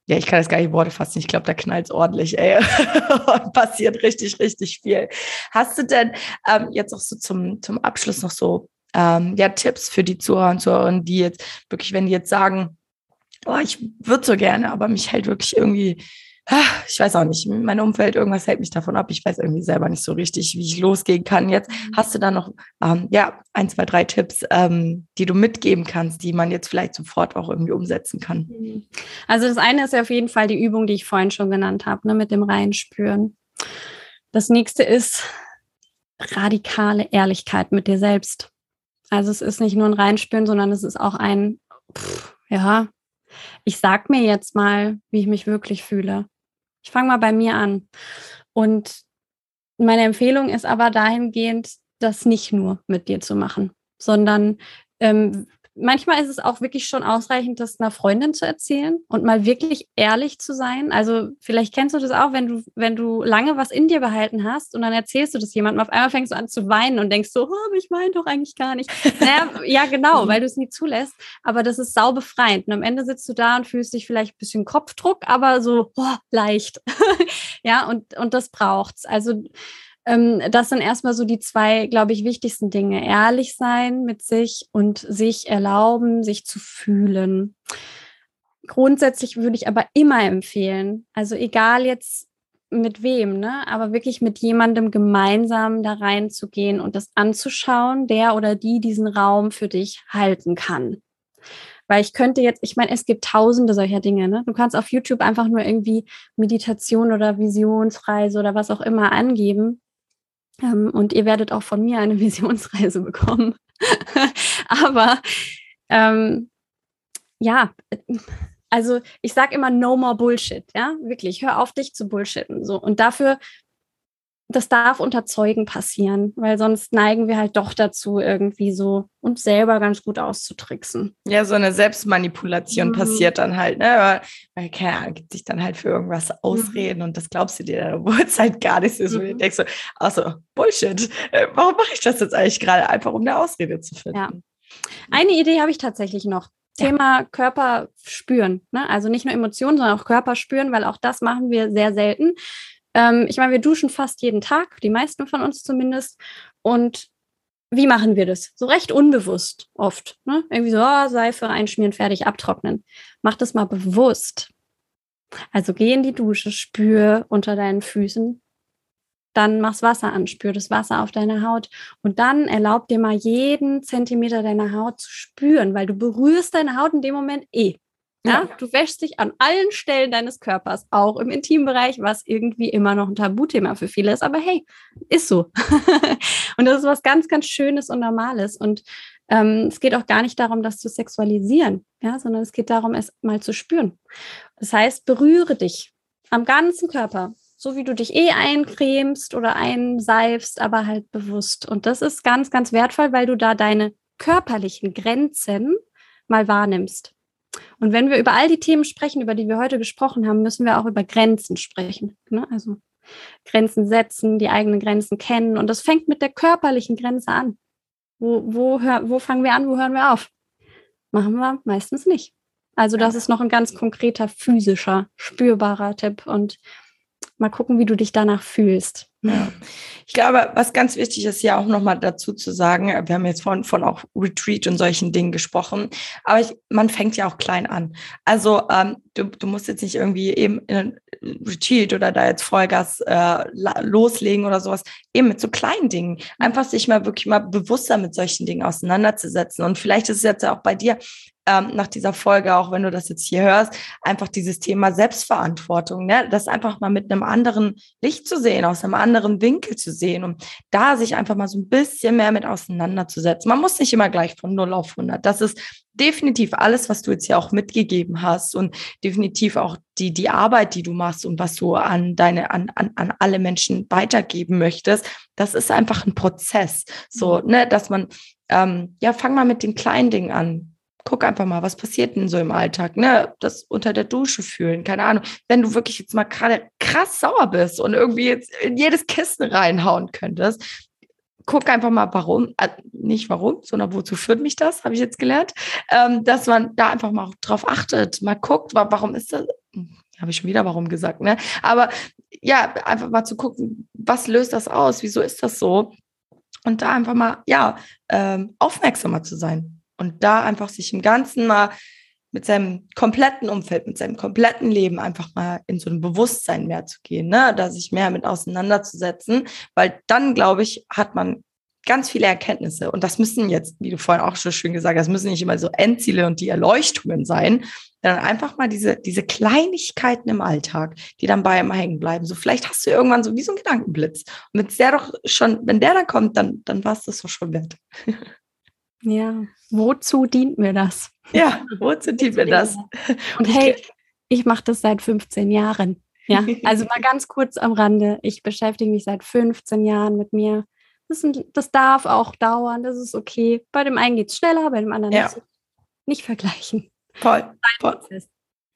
ja, ich kann das gar nicht in Worte fassen. Ich glaube, da knallt es ordentlich, ey. Passiert richtig, richtig viel. Hast du denn ähm, jetzt auch so zum, zum Abschluss noch so ähm, ja, Tipps für die Zuhörer und Zuhörerinnen, die jetzt wirklich, wenn die jetzt sagen, oh, ich würde so gerne, aber mich hält wirklich irgendwie, ah, ich weiß auch nicht, mein Umfeld, irgendwas hält mich davon ab. Ich weiß irgendwie selber nicht so richtig, wie ich losgehen kann. Jetzt mhm. hast du da noch, ähm, ja, ein, zwei, drei Tipps, ähm, die du mitgeben kannst, die man jetzt vielleicht sofort auch irgendwie umsetzen kann. Mhm. Also das eine ist ja auf jeden Fall die Übung, die ich vorhin schon genannt habe, ne, mit dem Reinspüren. Das nächste ist radikale Ehrlichkeit mit dir selbst. Also es ist nicht nur ein Reinspüren, sondern es ist auch ein, pff, ja, ich sag mir jetzt mal, wie ich mich wirklich fühle. Ich fange mal bei mir an. Und meine Empfehlung ist aber dahingehend, das nicht nur mit dir zu machen, sondern ähm, manchmal ist es auch wirklich schon ausreichend, das einer Freundin zu erzählen und mal wirklich ehrlich zu sein. Also vielleicht kennst du das auch, wenn du, wenn du lange was in dir behalten hast und dann erzählst du das jemandem, auf einmal fängst du an zu weinen und denkst so, oh, ich meine doch eigentlich gar nicht. naja, ja, genau, weil du es nie zulässt. Aber das ist sau befreiend. Und am Ende sitzt du da und fühlst dich vielleicht ein bisschen Kopfdruck, aber so oh, leicht. ja, und, und das braucht's. Also ähm, das sind erstmal so die zwei, glaube ich, wichtigsten Dinge. Ehrlich sein mit sich und sich erlauben, sich zu fühlen. Grundsätzlich würde ich aber immer empfehlen, also egal jetzt mit wem, ne? aber wirklich mit jemandem gemeinsam da reinzugehen und das anzuschauen, der oder die diesen Raum für dich halten kann. Weil ich könnte jetzt, ich meine, es gibt tausende solcher Dinge. Ne? Du kannst auf YouTube einfach nur irgendwie Meditation oder Visionsreise oder was auch immer angeben. Ähm, und ihr werdet auch von mir eine Visionsreise bekommen. Aber ähm, ja, also ich sage immer no more Bullshit, ja, wirklich, hör auf dich zu bullshitten. So. Und dafür das darf unter Zeugen passieren, weil sonst neigen wir halt doch dazu, irgendwie so uns selber ganz gut auszutricksen. Ja, so eine Selbstmanipulation mhm. passiert dann halt, ne? Weil, keine Ahnung, gibt sich dann halt für irgendwas Ausreden mhm. und das glaubst du dir dann, obwohl es halt gar nicht ist. Mhm. Und du denkst so, also Bullshit, äh, warum mache ich das jetzt eigentlich gerade? Einfach um eine Ausrede zu finden. Ja. Eine Idee habe ich tatsächlich noch. Thema Körper spüren. Ne? Also nicht nur Emotionen, sondern auch Körper spüren, weil auch das machen wir sehr selten. Ähm, ich meine, wir duschen fast jeden Tag, die meisten von uns zumindest. Und wie machen wir das? So recht unbewusst oft. Ne? Irgendwie so, oh, Seife einschmieren, fertig, abtrocknen. Mach das mal bewusst. Also geh in die Dusche, spür unter deinen Füßen, dann mach's Wasser an, spür das Wasser auf deiner Haut und dann erlaub dir mal jeden Zentimeter deiner Haut zu spüren, weil du berührst deine Haut in dem Moment eh. Ja, du wäschst dich an allen Stellen deines Körpers, auch im Intimbereich, was irgendwie immer noch ein Tabuthema für viele ist. Aber hey, ist so. und das ist was ganz, ganz Schönes und Normales. Und ähm, es geht auch gar nicht darum, das zu sexualisieren, ja, sondern es geht darum, es mal zu spüren. Das heißt, berühre dich am ganzen Körper. so wie du dich eh eincremst oder einseifst, aber halt bewusst. Und das ist ganz, ganz wertvoll, weil du da deine körperlichen Grenzen mal wahrnimmst. Und wenn wir über all die Themen sprechen, über die wir heute gesprochen haben, müssen wir auch über Grenzen sprechen. Ne? Also Grenzen setzen, die eigenen Grenzen kennen. Und das fängt mit der körperlichen Grenze an. Wo, wo, hör, wo fangen wir an, wo hören wir auf? Machen wir meistens nicht. Also das ist noch ein ganz konkreter physischer, spürbarer Tipp. Und mal gucken, wie du dich danach fühlst. Ja. Ich glaube, was ganz wichtig ist, ja auch nochmal dazu zu sagen, wir haben jetzt von, von auch Retreat und solchen Dingen gesprochen, aber ich, man fängt ja auch klein an. Also ähm, du, du musst jetzt nicht irgendwie eben in ein Retreat oder da jetzt Vollgas äh, loslegen oder sowas, eben mit so kleinen Dingen. Einfach sich mal wirklich mal bewusster mit solchen Dingen auseinanderzusetzen. Und vielleicht ist es jetzt auch bei dir, ähm, nach dieser Folge, auch wenn du das jetzt hier hörst, einfach dieses Thema Selbstverantwortung, ne? das einfach mal mit einem anderen Licht zu sehen, aus einem anderen Winkel zu sehen und da sich einfach mal so ein bisschen mehr mit auseinanderzusetzen. Man muss nicht immer gleich von 0 auf 100. Das ist definitiv alles, was du jetzt hier auch mitgegeben hast und definitiv auch die, die Arbeit, die du machst und was du an deine, an, an, an alle Menschen weitergeben möchtest. Das ist einfach ein Prozess. So, mhm. ne, dass man, ähm, ja, fang mal mit den kleinen Dingen an guck einfach mal, was passiert denn so im Alltag, ne? Das unter der Dusche fühlen, keine Ahnung. Wenn du wirklich jetzt mal gerade krass sauer bist und irgendwie jetzt in jedes Kissen reinhauen könntest, guck einfach mal, warum, äh, nicht warum, sondern wozu führt mich das, habe ich jetzt gelernt, ähm, dass man da einfach mal drauf achtet, mal guckt, warum ist das, hm, habe ich schon wieder warum gesagt, ne? Aber ja, einfach mal zu gucken, was löst das aus, wieso ist das so? Und da einfach mal, ja, ähm, aufmerksamer zu sein und da einfach sich im Ganzen mal mit seinem kompletten Umfeld, mit seinem kompletten Leben einfach mal in so ein Bewusstsein mehr zu gehen, ne? da sich mehr mit auseinanderzusetzen, weil dann, glaube ich, hat man ganz viele Erkenntnisse. Und das müssen jetzt, wie du vorhin auch schon schön gesagt hast, müssen nicht immer so Endziele und die Erleuchtungen sein, sondern einfach mal diese, diese Kleinigkeiten im Alltag, die dann bei einem hängen bleiben. So vielleicht hast du irgendwann so wie so ein Gedankenblitz. Und wenn der doch schon, wenn der dann kommt, dann, dann war es das doch schon wert. Ja, wozu dient mir das? Ja, wozu dient mir das? Und hey, ich mache das seit 15 Jahren. Ja, also mal ganz kurz am Rande. Ich beschäftige mich seit 15 Jahren mit mir. Das, sind, das darf auch dauern, das ist okay. Bei dem einen geht es schneller, bei dem anderen ja. nicht. Nicht vergleichen. Voll. Voll.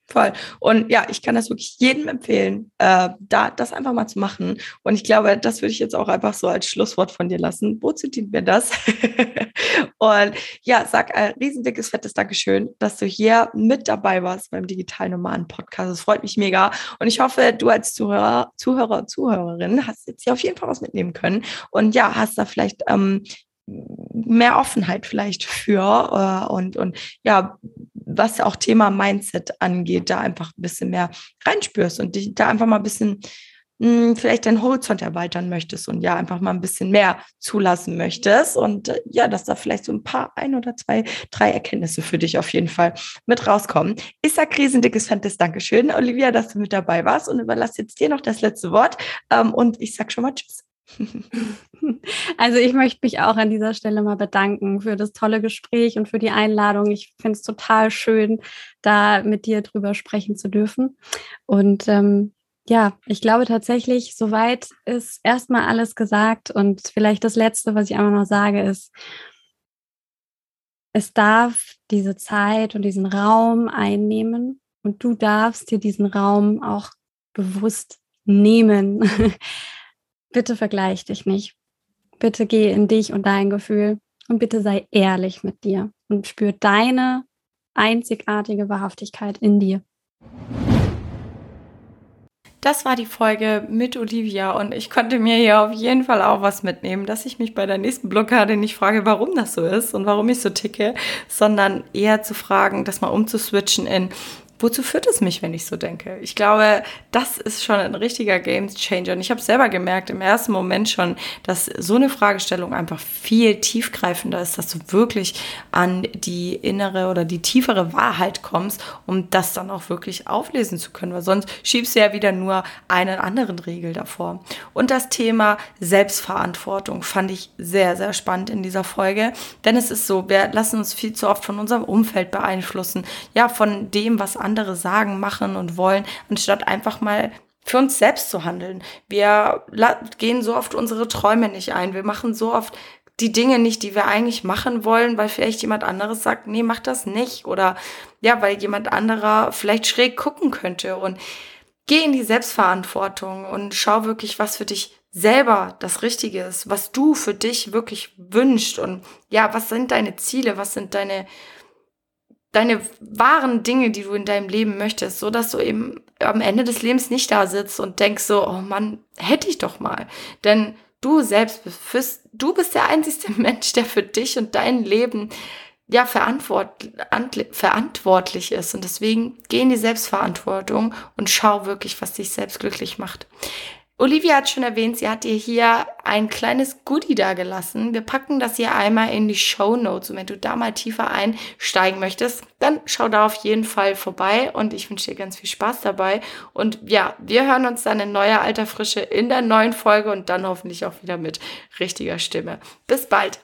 Voll. Und ja, ich kann das wirklich jedem empfehlen, äh, da das einfach mal zu machen. Und ich glaube, das würde ich jetzt auch einfach so als Schlusswort von dir lassen. Wozu dient mir das? und ja, sag ein riesendickes, fettes Dankeschön, dass du hier mit dabei warst beim Digital Nomaden Podcast. Das freut mich mega. Und ich hoffe, du als Zuhörer, Zuhörer, Zuhörerin hast jetzt hier auf jeden Fall was mitnehmen können. Und ja, hast da vielleicht ähm, mehr Offenheit vielleicht für äh, und, und ja, was auch Thema Mindset angeht, da einfach ein bisschen mehr reinspürst und dich da einfach mal ein bisschen mh, hm, vielleicht deinen Horizont erweitern möchtest und ja, einfach mal ein bisschen mehr zulassen möchtest und äh, ja, dass da vielleicht so ein paar, ein oder zwei, drei Erkenntnisse für dich auf jeden Fall mit rauskommen. Ich sag riesendickes fettes Dankeschön, Olivia, dass du mit dabei warst und überlasse jetzt dir noch das letzte Wort ähm, und ich sag schon mal Tschüss. Also ich möchte mich auch an dieser Stelle mal bedanken für das tolle Gespräch und für die Einladung. Ich finde es total schön, da mit dir drüber sprechen zu dürfen. Und ähm, ja, ich glaube tatsächlich, soweit ist erstmal alles gesagt. Und vielleicht das Letzte, was ich einmal noch sage, ist, es darf diese Zeit und diesen Raum einnehmen und du darfst dir diesen Raum auch bewusst nehmen. bitte vergleich dich nicht. Bitte geh in dich und dein Gefühl und bitte sei ehrlich mit dir und spür deine einzigartige Wahrhaftigkeit in dir. Das war die Folge mit Olivia und ich konnte mir hier auf jeden Fall auch was mitnehmen, dass ich mich bei der nächsten Blockade nicht frage, warum das so ist und warum ich so ticke, sondern eher zu fragen, das mal umzuswitchen in, wozu führt es mich, wenn ich so denke? Ich glaube, das ist schon ein richtiger Game Changer. Und ich habe selber gemerkt im ersten Moment schon, dass so eine Fragestellung einfach viel tiefgreifender ist, dass du wirklich an die innere oder die tiefere Wahrheit kommst, um das dann auch wirklich auflesen zu können. Weil sonst schiebst du ja wieder nur einen anderen Riegel davor. Und das Thema Selbstverantwortung fand ich sehr, sehr spannend in dieser Folge. Denn es ist so, wir lassen uns viel zu oft von unserem Umfeld beeinflussen. Ja, von dem, was andere andere sagen, machen und wollen, anstatt einfach mal für uns selbst zu handeln. Wir gehen so oft unsere Träume nicht ein. Wir machen so oft die Dinge nicht, die wir eigentlich machen wollen, weil vielleicht jemand anderes sagt, nee, mach das nicht. Oder ja, weil jemand anderer vielleicht schräg gucken könnte. Und geh in die Selbstverantwortung und schau wirklich, was für dich selber das Richtige ist, was du für dich wirklich wünschst und ja, was sind deine Ziele, was sind deine deine wahren Dinge, die du in deinem Leben möchtest, so dass du eben am Ende des Lebens nicht da sitzt und denkst so, oh Mann, hätte ich doch mal. Denn du selbst bist, du bist der einzige Mensch, der für dich und dein Leben ja verantwort, verantwortlich ist. Und deswegen geh in die Selbstverantwortung und schau wirklich, was dich selbst glücklich macht. Olivia hat schon erwähnt, sie hat dir hier ein kleines Goodie da gelassen. Wir packen das hier einmal in die Show Notes. Und wenn du da mal tiefer einsteigen möchtest, dann schau da auf jeden Fall vorbei. Und ich wünsche dir ganz viel Spaß dabei. Und ja, wir hören uns dann in neuer alter Frische in der neuen Folge und dann hoffentlich auch wieder mit richtiger Stimme. Bis bald.